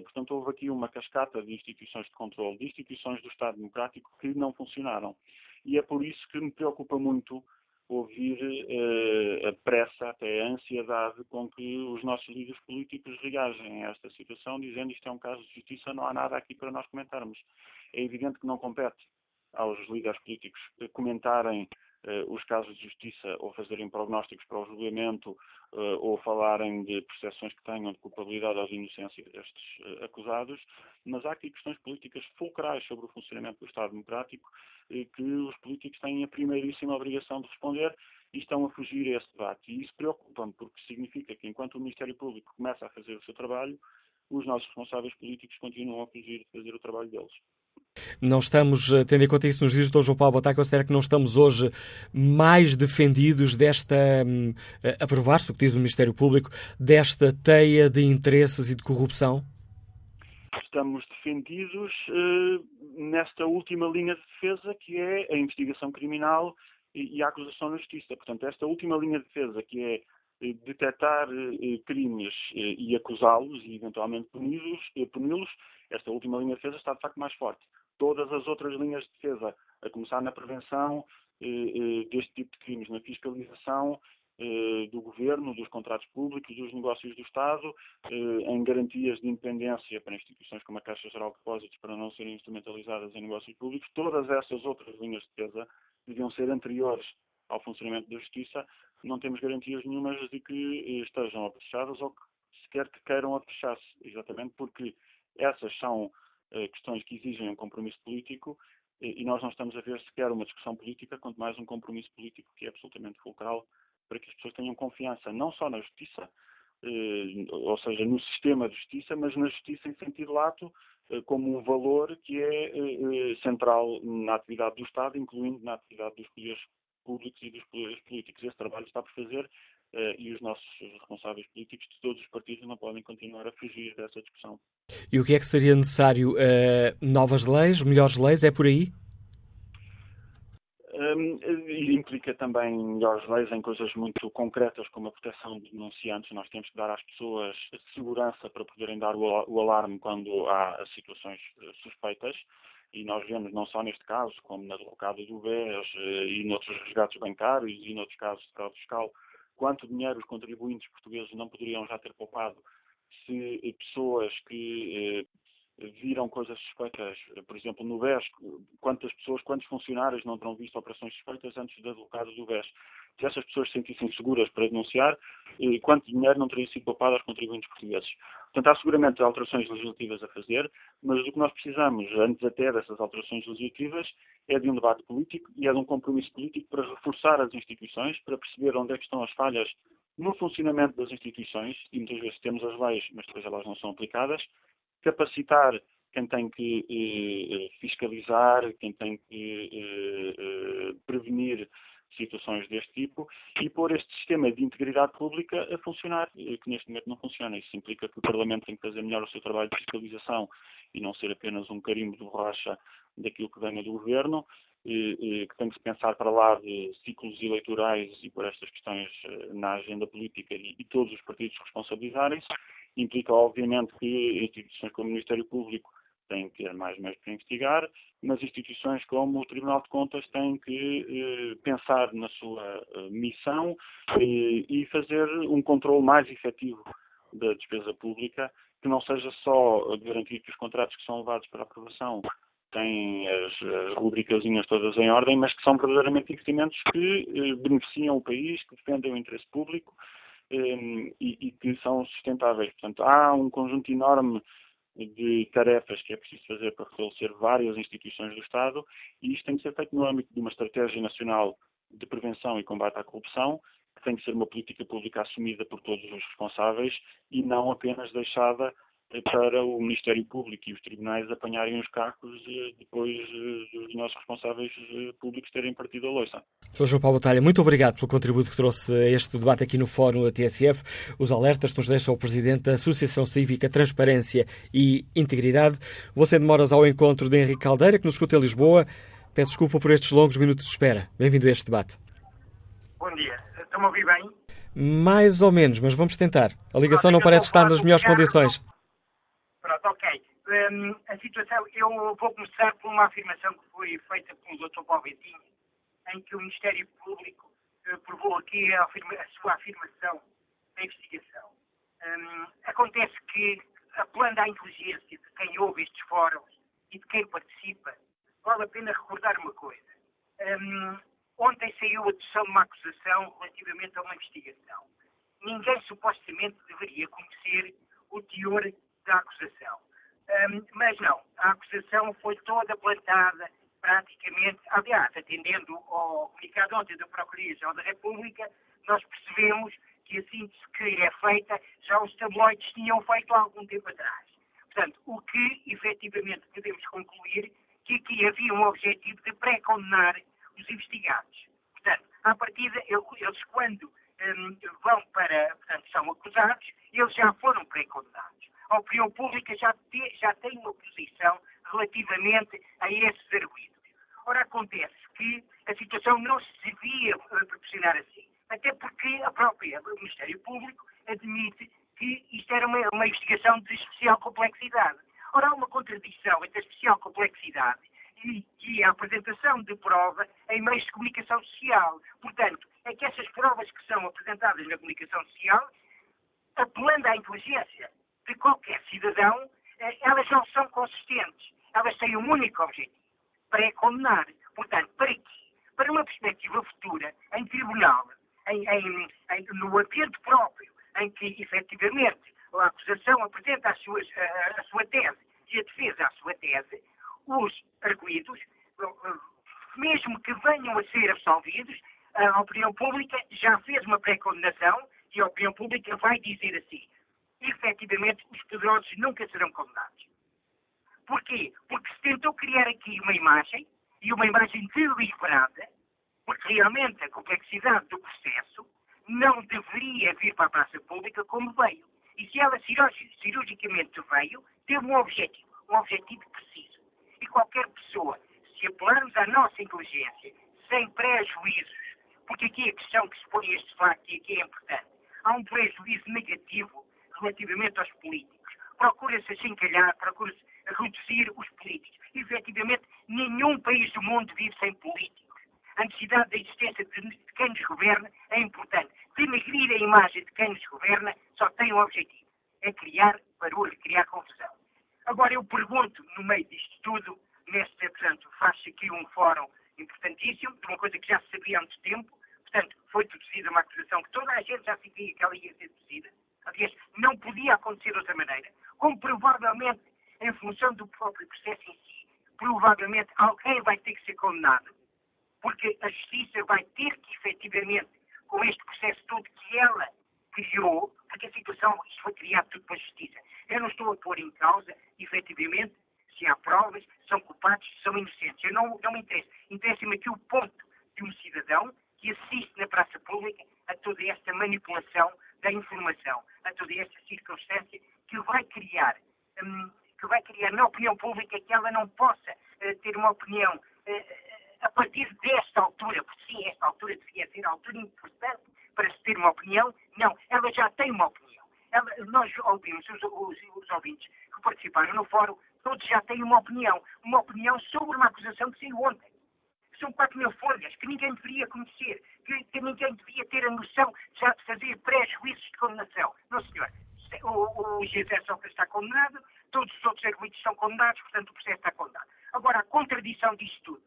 portanto, houve aqui uma cascata de instituições de controle, de instituições do Estado Democrático que não funcionaram. E é por isso que me preocupa muito ouvir uh, a pressa, até a ansiedade com que os nossos líderes políticos reagem a esta situação, dizendo isto é um caso de justiça, não há nada aqui para nós comentarmos. É evidente que não compete aos líderes políticos comentarem uh, os casos de justiça ou fazerem prognósticos para o julgamento uh, ou falarem de percepções que tenham de culpabilidade ou de inocência destes uh, acusados, mas há aqui questões políticas fulcrais sobre o funcionamento do Estado Democrático que os políticos têm a primeiríssima obrigação de responder e estão a fugir a esse debate. E isso preocupa-me, porque significa que enquanto o Ministério Público começa a fazer o seu trabalho, os nossos responsáveis políticos continuam a fugir de fazer o trabalho deles. Não estamos, eh, tendo em conta isso nos dias hoje, João Paulo Botar, considera que não estamos hoje mais defendidos desta, hum, aprovar-se o que diz o Ministério Público, desta teia de interesses e de corrupção? Estamos defendidos uh, nesta última linha de defesa, que é a investigação criminal e, e a acusação na justiça. Portanto, esta última linha de defesa, que é eh, detectar eh, crimes eh, e acusá-los e eventualmente puni-los, esta última linha de defesa está de facto mais forte. Todas as outras linhas de defesa, a começar na prevenção deste tipo de crimes, na fiscalização do governo, dos contratos públicos, dos negócios do Estado, em garantias de independência para instituições como a Caixa Geral de Depósitos para não serem instrumentalizadas em negócios públicos, todas essas outras linhas de defesa deviam ser anteriores ao funcionamento da Justiça. Não temos garantias nenhumas de que eh, estejam apechadas ou que sequer que queiram apechar-se, exatamente porque essas são eh, questões que exigem um compromisso político eh, e nós não estamos a ver sequer uma discussão política, quanto mais um compromisso político que é absolutamente fulcral para que as pessoas tenham confiança não só na justiça, ou seja, no sistema de justiça, mas na justiça em sentido lato, como um valor que é central na atividade do Estado, incluindo na atividade dos poderes públicos e dos poderes políticos. Esse trabalho está por fazer e os nossos responsáveis políticos de todos os partidos não podem continuar a fugir dessa discussão. E o que é que seria necessário? Uh, novas leis, melhores leis? É por aí? Um, implica também melhores leis em coisas muito concretas, como a proteção de denunciantes. Nós temos que dar às pessoas segurança para poderem dar o, alarme quando há situações eh, suspeitas e nós vemos não só neste caso, como na derrocada do BES eh, e noutros resgates bancários e noutros casos de fraude fiscal, quanto dinheiro os contribuintes portugueses não poderiam já ter poupado se eh, pessoas que eh, viram coisas suspeitas, por exemplo, no BES, quantas pessoas, quantos funcionários não terão visto operações suspeitas antes da derrocada do BES? Se essas pessoas se sentissem seguras para denunciar, quanto dinheiro não teria sido poupado aos contribuintes portugueses? Portanto, há seguramente alterações legislativas a fazer, mas o que nós precisamos, antes até dessas alterações legislativas, é de um debate político e é de um compromisso político para reforçar as instituições, para perceber onde é que estão as falhas no funcionamento das instituições, e muitas vezes temos as leis, mas depois elas não são aplicadas, capacitar quem tem que eh, fiscalizar, quem tem que eh, eh, prevenir situações deste tipo e pôr este sistema de integridade pública a funcionar, eh, que neste momento não funciona. Isso implica que o Parlamento tem que fazer melhor o seu trabalho de fiscalização e não ser apenas um carimbo de borracha daquilo que venha do Governo, que tem que se pensar para lá de ciclos eleitorais e por estas questões eh, na agenda política e todos os partidos responsabilizarem-se. Implica, obviamente, que instituições como o Ministério Público têm que ter mais meios para investigar, mas instituições como o Tribunal de Contas têm que eh, pensar na sua eh, missão eh, e fazer um controle mais efetivo da despesa pública, que não seja só garantir que os contratos que são levados para aprovação têm as, as rubricazinhas todas em ordem, mas que são verdadeiramente investimentos que eh, beneficiam o país, que defendem o interesse público eh, e, e que são sustentáveis. Portanto, há um conjunto enorme de tarefas que é preciso fazer para restabelecer várias instituições do Estado e isto tem que ser feito no âmbito de uma estratégia nacional de prevenção e combate à corrupção, que tem que ser uma política pública assumida por todos os responsáveis e não apenas deixada para o Ministério Público e os tribunais apanharem os cacos depois eh, dos nossos responsáveis eh, públicos terem partido a loiça. Sr. João Paulo Batalha, muito obrigado pelo contributo que trouxe a este debate aqui no Fórum da TSF. Os alertas que nos deixa o Presidente da Associação Cívica Transparência e Integridade. Você demoras ao encontro de Henrique Caldeira, que nos escuta em Lisboa. Peço desculpa por estes longos minutos de espera. Bem-vindo a este debate. Bom dia. Estão-me a ouvir bem? Mais ou menos, mas vamos tentar. A ligação não parece estar nas melhores condições. Ok. Um, a situação, eu vou começar por uma afirmação que foi feita pelo Dr. Paulo Betinho, em que o Ministério Público uh, provou aqui a, afirma, a, sua afirmação da investigação. Um, acontece que, apelando à inteligência de quem ouve estes fóruns e de quem participa, vale a pena recordar uma coisa. Um, ontem saiu a decisão de uma acusação relativamente a uma investigação. Ninguém supostamente deveria conhecer o teor da acusação. Um, mas não, a acusação foi toda plantada praticamente, aliás, atendendo ao comunicado ontem da Procuradoria-Geral da República, nós percebemos que a síntese que é feita já os tabloides tinham feito há algum tempo atrás. Portanto, o que efetivamente podemos concluir que aqui havia um objetivo de pré-condenar os investigados. Portanto, à partida, eles quando vão para, portanto, são acusados, eles já foram pré-condenados. A opinião pública já, te, já tem uma posição relativamente a esses arguidos. Ora, acontece que a situação não se devia proporcionar assim, até porque a própria, o Ministério Público admite que isto era uma, uma investigação de especial complexidade. Ora, há uma contradição entre a especial complexidade e, e, a apresentação de prova em meios de comunicação social. Portanto, é que essas provas que são apresentadas na comunicação social, apelando à inteligência de qualquer cidadão, eh, elas não são consistentes. Elas têm um único objetivo, pré-condenar. Portanto, para quê? Para uma perspectiva futura, em tribunal, em, em, em, no ambiente próprio, em que, efetivamente, a acusação apresenta as suas, a, a sua tese e a defesa a sua tese, os arguídos, mesmo que venham a ser absolvidos, a opinião pública já fez uma pré-condenação e a opinião pública vai dizer assim: efetivamente, os poderosos nunca serão condenados. Porquê? Porque se tentou criar aqui uma imagem, e uma imagem deliberada, porque realmente a complexidade do processo não deveria vir para a praça pública como veio. E se ela cirurgicamente veio, teve um objetivo, um objetivo preciso. E qualquer pessoa, se apelarmos à nossa inteligência, sem prejuízos, porque aqui a questão que se põe este facto e aqui é importante, há um prejuízo negativo relativamente aos políticos. Procura-se achincalhar, procura-se reduzir os políticos. E, efetivamente, nenhum país do mundo vive sem políticos. A necessidade da existência de quem nos governa é importante. Denegrir a imagem de quem nos governa só tem um objetivo: é criar barulho, criar confusão. Agora, eu pergunto, no meio disto tudo, neste, portanto, faz-se aqui um fórum importantíssimo, de uma coisa que já se sabia há muito tempo, portanto, foi deduzida uma acusação que toda a gente já sabia que ela ia ser deduzida, aliás, não podia acontecer de outra maneira, como provavelmente, em função do próprio processo em si, provavelmente alguém vai ter que ser condenado, porque a justiça vai ter que, efetivamente, com este processo todo que ela criou, porque a situação, isto foi criado tudo pela justiça. Eu não estou a pôr em causa, efetivamente, se há provas, são culpados, são inocentes. Eu não, não me interessa. Interessa-me aqui o ponto de um cidadão que assiste na praça pública a toda esta manipulação da informação, a toda esta circunstância que vai criar, hum, que vai criar na opinião pública que ela não possa uh, ter uma opinião uh, a partir desta altura, porque sim, esta altura devia ser a altura importante para se ter uma opinião. Não, ela já tem uma opinião. Ela, nós ouvimos, os, os, os ouvintes que participaram no fórum, todos já têm uma opinião. Uma opinião sobre uma acusação que saiu ontem. São 4 mil folhas que ninguém deveria conhecer, que, que ninguém devia ter a noção já de fazer pré-juízos de condenação. Não, senhor. O, o José Sócrates está condenado, todos os outros arguidos estão condenados, portanto o processo está condenado. Agora, a contradição disto tudo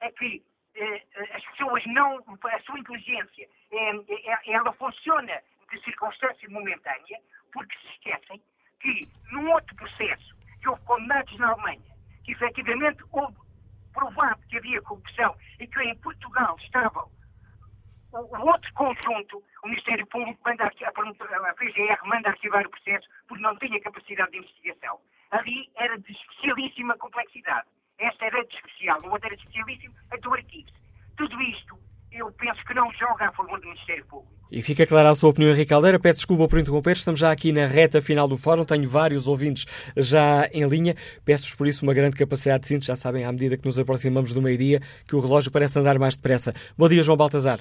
é que eh, as pessoas não, a sua inteligência, eh, ela funciona de circunstância momentânea, porque se esquecem que num outro processo que houve condenados na Alemanha, que efetivamente houve provado que havia corrupção e que em Portugal estavam outro conjunto, o Ministério Público manda a, a PGR manda arquivar o processo porque não tinha capacidade de investigação. Ali era de especialíssima complexidade. Esta era de especial, o outro era de especialíssimo, então arquive-se. Tudo isto eu penso que não joga a favor do Ministério Público. E fica clara a sua opinião, Henrique Caldeira. Peço desculpa por interromper, estamos já aqui na reta final do fórum, tenho vários ouvintes já em linha. Peço-vos por isso uma grande capacidade de síntese, já sabem, à medida que nos aproximamos do meio-dia, que o relógio parece andar mais depressa. Bom dia, João Baltazar.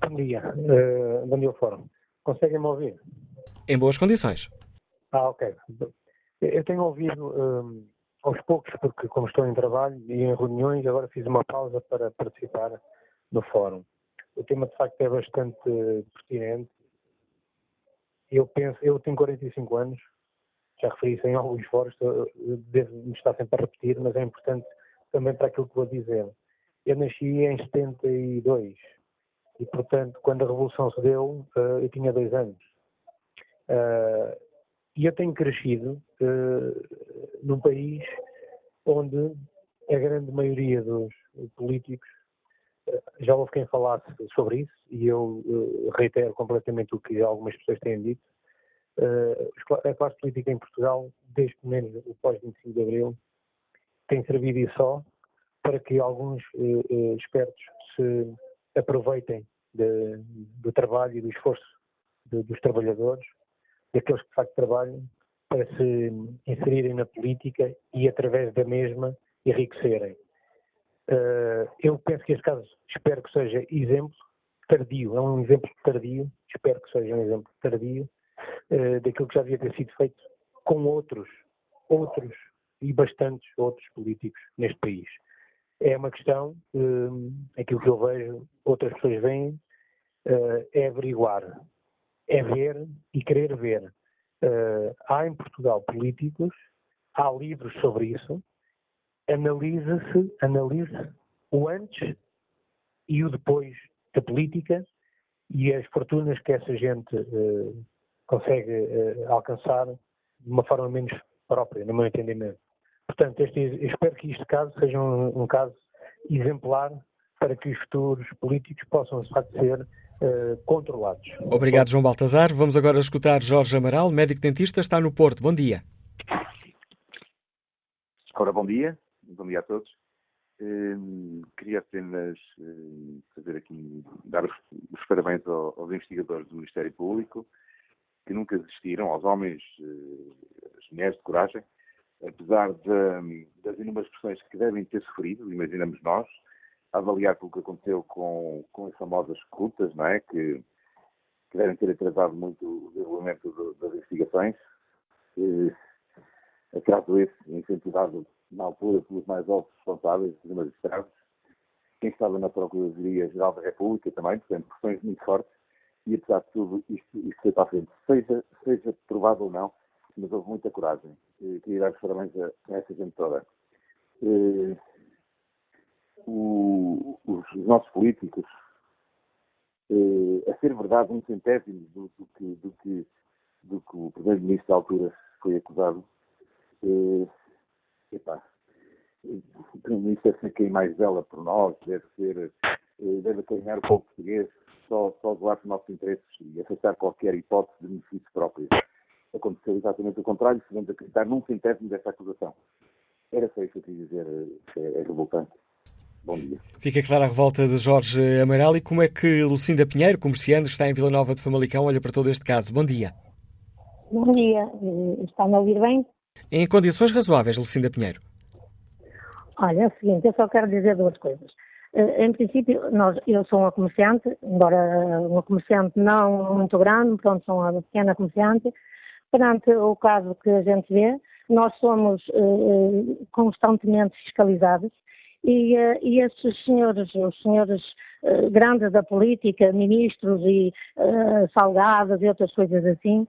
Bom dia. Uh, bom dia ao fórum. Conseguem-me ouvir? Em boas condições. Ah, ok. Eu tenho ouvido... Uh, aos poucos, porque como estou em trabalho e em reuniões, agora fiz uma pausa para participar no fórum. O tema de facto é bastante pertinente. Eu penso, eu tenho 45 anos, já referi isso em alguns fóruns, devo me estar sempre a repetir, mas é importante também para aquilo que vou dizer. Eu nasci em 72 e, portanto, quando a Revolução se deu, eh, eu tinha dois anos. Eh, e eu tenho crescido uh, num país onde a grande maioria dos políticos já houve quem falasse sobre isso e eu uh, reitero completamente o que algumas pessoas têm dito. A classe política em Portugal, desde menos o pós-25 de Abril, tem servido e só para que alguns espertos se aproveitem de, do trabalho e do esforço de, dos trabalhadores, daqueles que de facto trabalham, para se inserirem na política e através da mesma enriquecerem. Uh, eu penso que este caso, espero que seja exemplo tardio, é um exemplo tardio, espero que seja um exemplo tardio uh, daquilo que já devia ter sido feito com outros, outros e bastantes outros políticos neste país. É uma questão, uh, aquilo que eu vejo, outras pessoas veem, é averiguar, é ver e querer ver. há em Portugal políticos, há livros sobre isso, analisa-se, analisa o antes e o depois da política e as fortunas que essa gente uh, consegue uh, alcançar de uma forma menos própria, no meu entendimento. Portanto, este, espero que este caso seja um, um, caso exemplar para que os futuros políticos possam, de facto, ser uh, controlados. Obrigado, João Baltazar. Vamos agora escutar Jorge Amaral, médico dentista, está no Porto. Bom dia. Ora, bom dia. Bom dia a todos. Um, queria apenas um, fazer aqui, dar os, os parabéns ao, aos investigadores do Ministério Público, que nunca desistiram, aos homens, uh, às mulheres de coragem, apesar de, das inúmeras pressões que devem ter sofrido, imaginamos nós, avaliar pelo que aconteceu com, com as famosas escutas, não é? Que, que devem ter atrasado muito o desenvolvimento das investigações. Uh, atraso esse incentivado na altura pelos mais altos responsáveis dos magistrados, quem estava na Procuradoria-Geral da República também, portanto, questões muito fortes, e apesar de tudo, isto, isto foi para a frente. Seja, seja provado ou não, mas houve muita coragem. E queria dar os parabéns a, a essa gente toda. O, os, os, nossos políticos, eh, a ser verdade, um centésimo do, do, que, do, que, do que o Primeiro-Ministro da altura foi acusado, eh, epá, isso deve ser quem mais vela por nós, deve ser, eh, deve acarinhar o povo português, só, só doar os nossos interesses e afastar qualquer hipótese de benefício próprio. Aconteceu exatamente o contrário, se vamos acreditar num centésimo dessa acusação. Era só isso que eu queria dizer, eh, é, é revoltante. Bom dia. Fica clara a revolta de Jorge Amaral e como é que Lucinda Pinheiro, comerciante, está em Vila Nova de Famalicão, olha para todo este caso. Bom dia. Bom dia. Eh, está-me a ouvir bem? Em condições razoáveis, Lucinda Pinheiro. Olha, é o seguinte, eu só quero dizer duas coisas. Eh, em princípio, nós, eu sou uma comerciante, embora uma comerciante não muito grande, pronto, sou uma pequena comerciante. Perante o caso que a gente vê, nós somos uh, constantemente fiscalizados e, uh, e esses senhores, os senhores uh, grandes da política, ministros e salgados e outras coisas assim,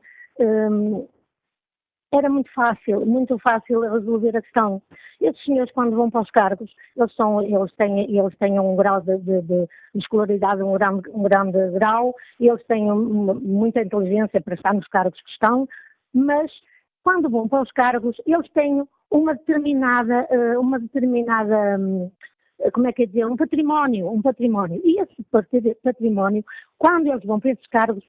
era muito fácil, muito fácil resolver a questão. Esses senhores, quando vão para os cargos, eles, são, eles, têm, eles têm um grau de, de, de escolaridade, um grande, um grande grau, eles têm muita inteligência para estar nos cargos que estão, mas quando vão para os cargos, eles têm uma determinada, eh, uma determinada hum, como é que é dizer, um património, um património. E esse património, quando eles vão para esses cargos,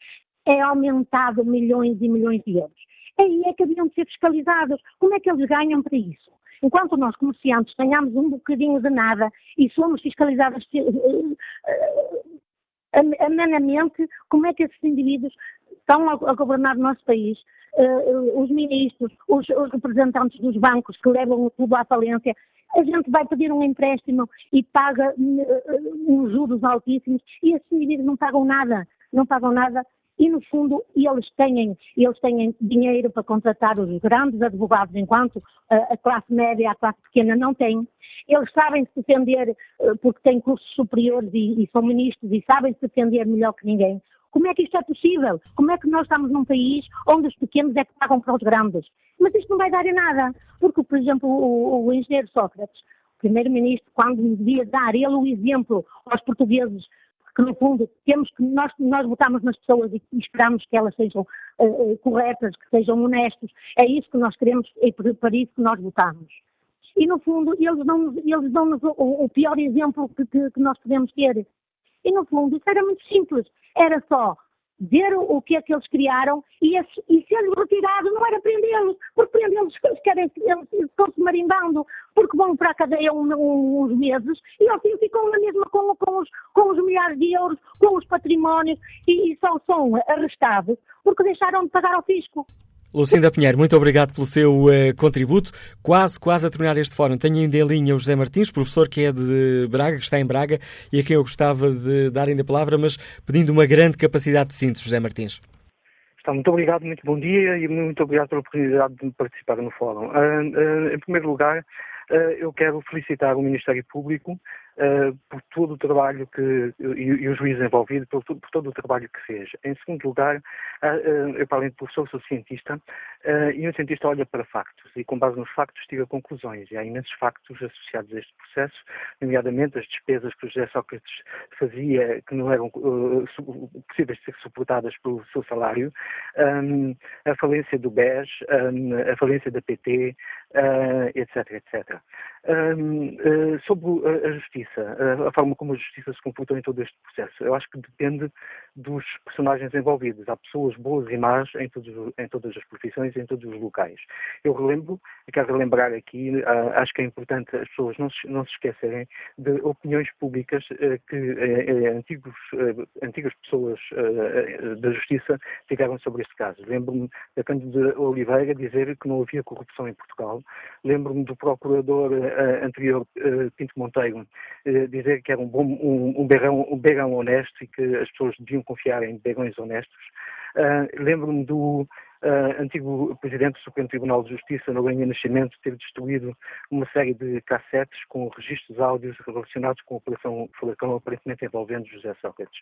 é aumentado milhões e milhões de euros aí é que haviam de ser fiscalizados. Como é que eles ganham para isso? Enquanto nós, comerciantes, ganhamos um bocadinho de nada e somos fiscalizados uh, amenamente, como é que esses indivíduos estão a, a governar o nosso país? Uh, os ministros, os, os, representantes dos bancos que levam tudo à falência, a gente vai pedir um empréstimo e paga uh, uns juros altíssimos e esses indivíduos não pagam nada, não pagam nada e, no fundo, eles têm, eles têm dinheiro para contratar os grandes advogados, enquanto a, a classe média, a classe pequena não tem. Eles sabem se defender porque têm cursos superiores e, e são ministros e sabem se defender melhor que ninguém. Como é que isto é possível? Como é que nós estamos num país onde os pequenos é que pagam para os grandes? Mas isto não vai dar em nada, porque, por exemplo, o, o engenheiro Sócrates, primeiro-ministro, quando devia dar ele o exemplo aos portugueses que no fundo temos que nós, nós votamos nas pessoas e esperamos que elas sejam uh, corretas, que sejam honestas. É isso que nós queremos e para isso que nós votamos. e no fundo eles dão-nos eles dão o, o, pior exemplo que, que, que nós podemos ter. E no fundo isso era muito simples, era só ver o que é que eles criaram e, esse, e se eles retirados não era prendê-los, porque prendê-los eles querem eles estão-se marimbando, porque vão para a cadeia um, um, uns meses e assim ficam na mesma com, com, os, com os milhares de euros, com os patrimónios e, e só são arrestados porque deixaram de pagar ao fisco. Lucinda Pinheiro, muito obrigado pelo seu uh, contributo. Quase, quase a terminar este fórum. Tenho ainda em linha o José Martins, professor que é de Braga, que está em Braga, e a quem eu gostava de dar ainda a palavra, mas pedindo uma grande capacidade de síntese, José Martins. Está, muito obrigado, muito bom dia e muito obrigado pela oportunidade de participar no fórum. Uh, uh, em primeiro lugar, eu quero felicitar o Ministério Público uh, por todo o trabalho que, e, e o juiz envolvido, por, por, todo o trabalho que fez. Em segundo lugar, uh, eu, para além de professor, sou cientista, e um cientista olha para factos e, com base nos factos, tira conclusões. E há imensos factos associados a este processo, nomeadamente as despesas que o José Sócrates fazia, que não eram possíveis de ser suportadas pelo seu salário, um, a falência do BES, um, a falência da PT, etc, etc. Um, sobre a justiça, a forma como a justiça se comportou em todo este processo. Eu acho que depende dos personagens envolvidos. Há pessoas boas e más em, todos, em todas as profissões e em todos os locais. Eu relembro, quero relembrar aqui, acho que é importante as pessoas não se, não se esquecerem de opiniões públicas uh, que uh, antigos, antigas pessoas da justiça tiveram sobre este caso. Lembro-me da Cândida Oliveira dizer que não havia corrupção em Portugal. Lembro-me do procurador anterior, Pinto Monteiro, eh, dizer que era um, bom, um, um, berrão, um berrão honesto e que as pessoas deviam confiar em berrões honestos. Uh, Lembro-me do uh, antigo presidente do Supremo Tribunal de Justiça, Noronha Nascimento, ter destruído uma série de cassetes com registros áudios relacionados com a Operação Furacão, aparentemente envolvendo José Sócrates.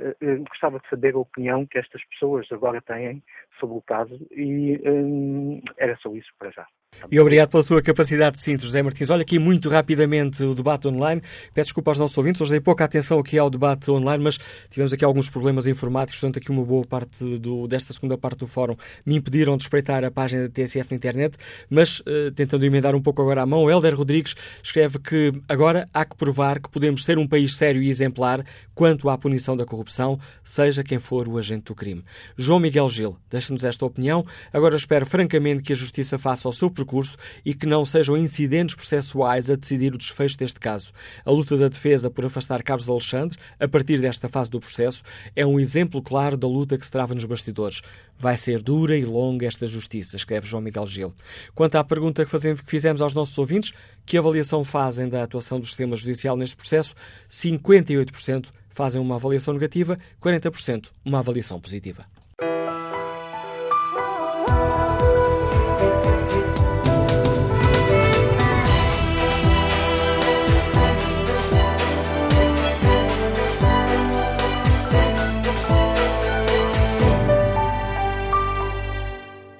Uh, gostava de saber a opinião que estas pessoas agora têm sobre o caso e um, era só isso para já. E obrigado pela sua capacidade de síntese, José Martins. Olha aqui muito rapidamente o debate online. Peço desculpa aos nossos ouvintes, hoje dei pouca atenção aqui ao debate online, mas tivemos aqui alguns problemas informáticos, portanto aqui uma boa parte do, desta segunda parte do fórum me impediram de espreitar a página da TSF na internet, mas uh, tentando emendar um pouco agora a mão, Helder Rodrigues escreve que agora há que provar que podemos ser um país sério e exemplar quanto à punição da corrupção, seja quem for o agente do crime. João Miguel Gil, deixa-nos esta opinião. Agora espero francamente que a Justiça faça o seu percurso e que não sejam incidentes processuais a decidir o desfecho deste caso. A luta da defesa por afastar Carlos Alexandre, a partir desta fase do processo, é um exemplo claro da luta que se trava nos bastidores. Vai ser dura e longa esta justiça, escreve João Miguel Gil. Quanto à pergunta que, fazemos, que fizemos aos nossos ouvintes, que avaliação fazem da atuação do sistema judicial neste processo? 58% fazem uma avaliação negativa, 40% uma avaliação positiva.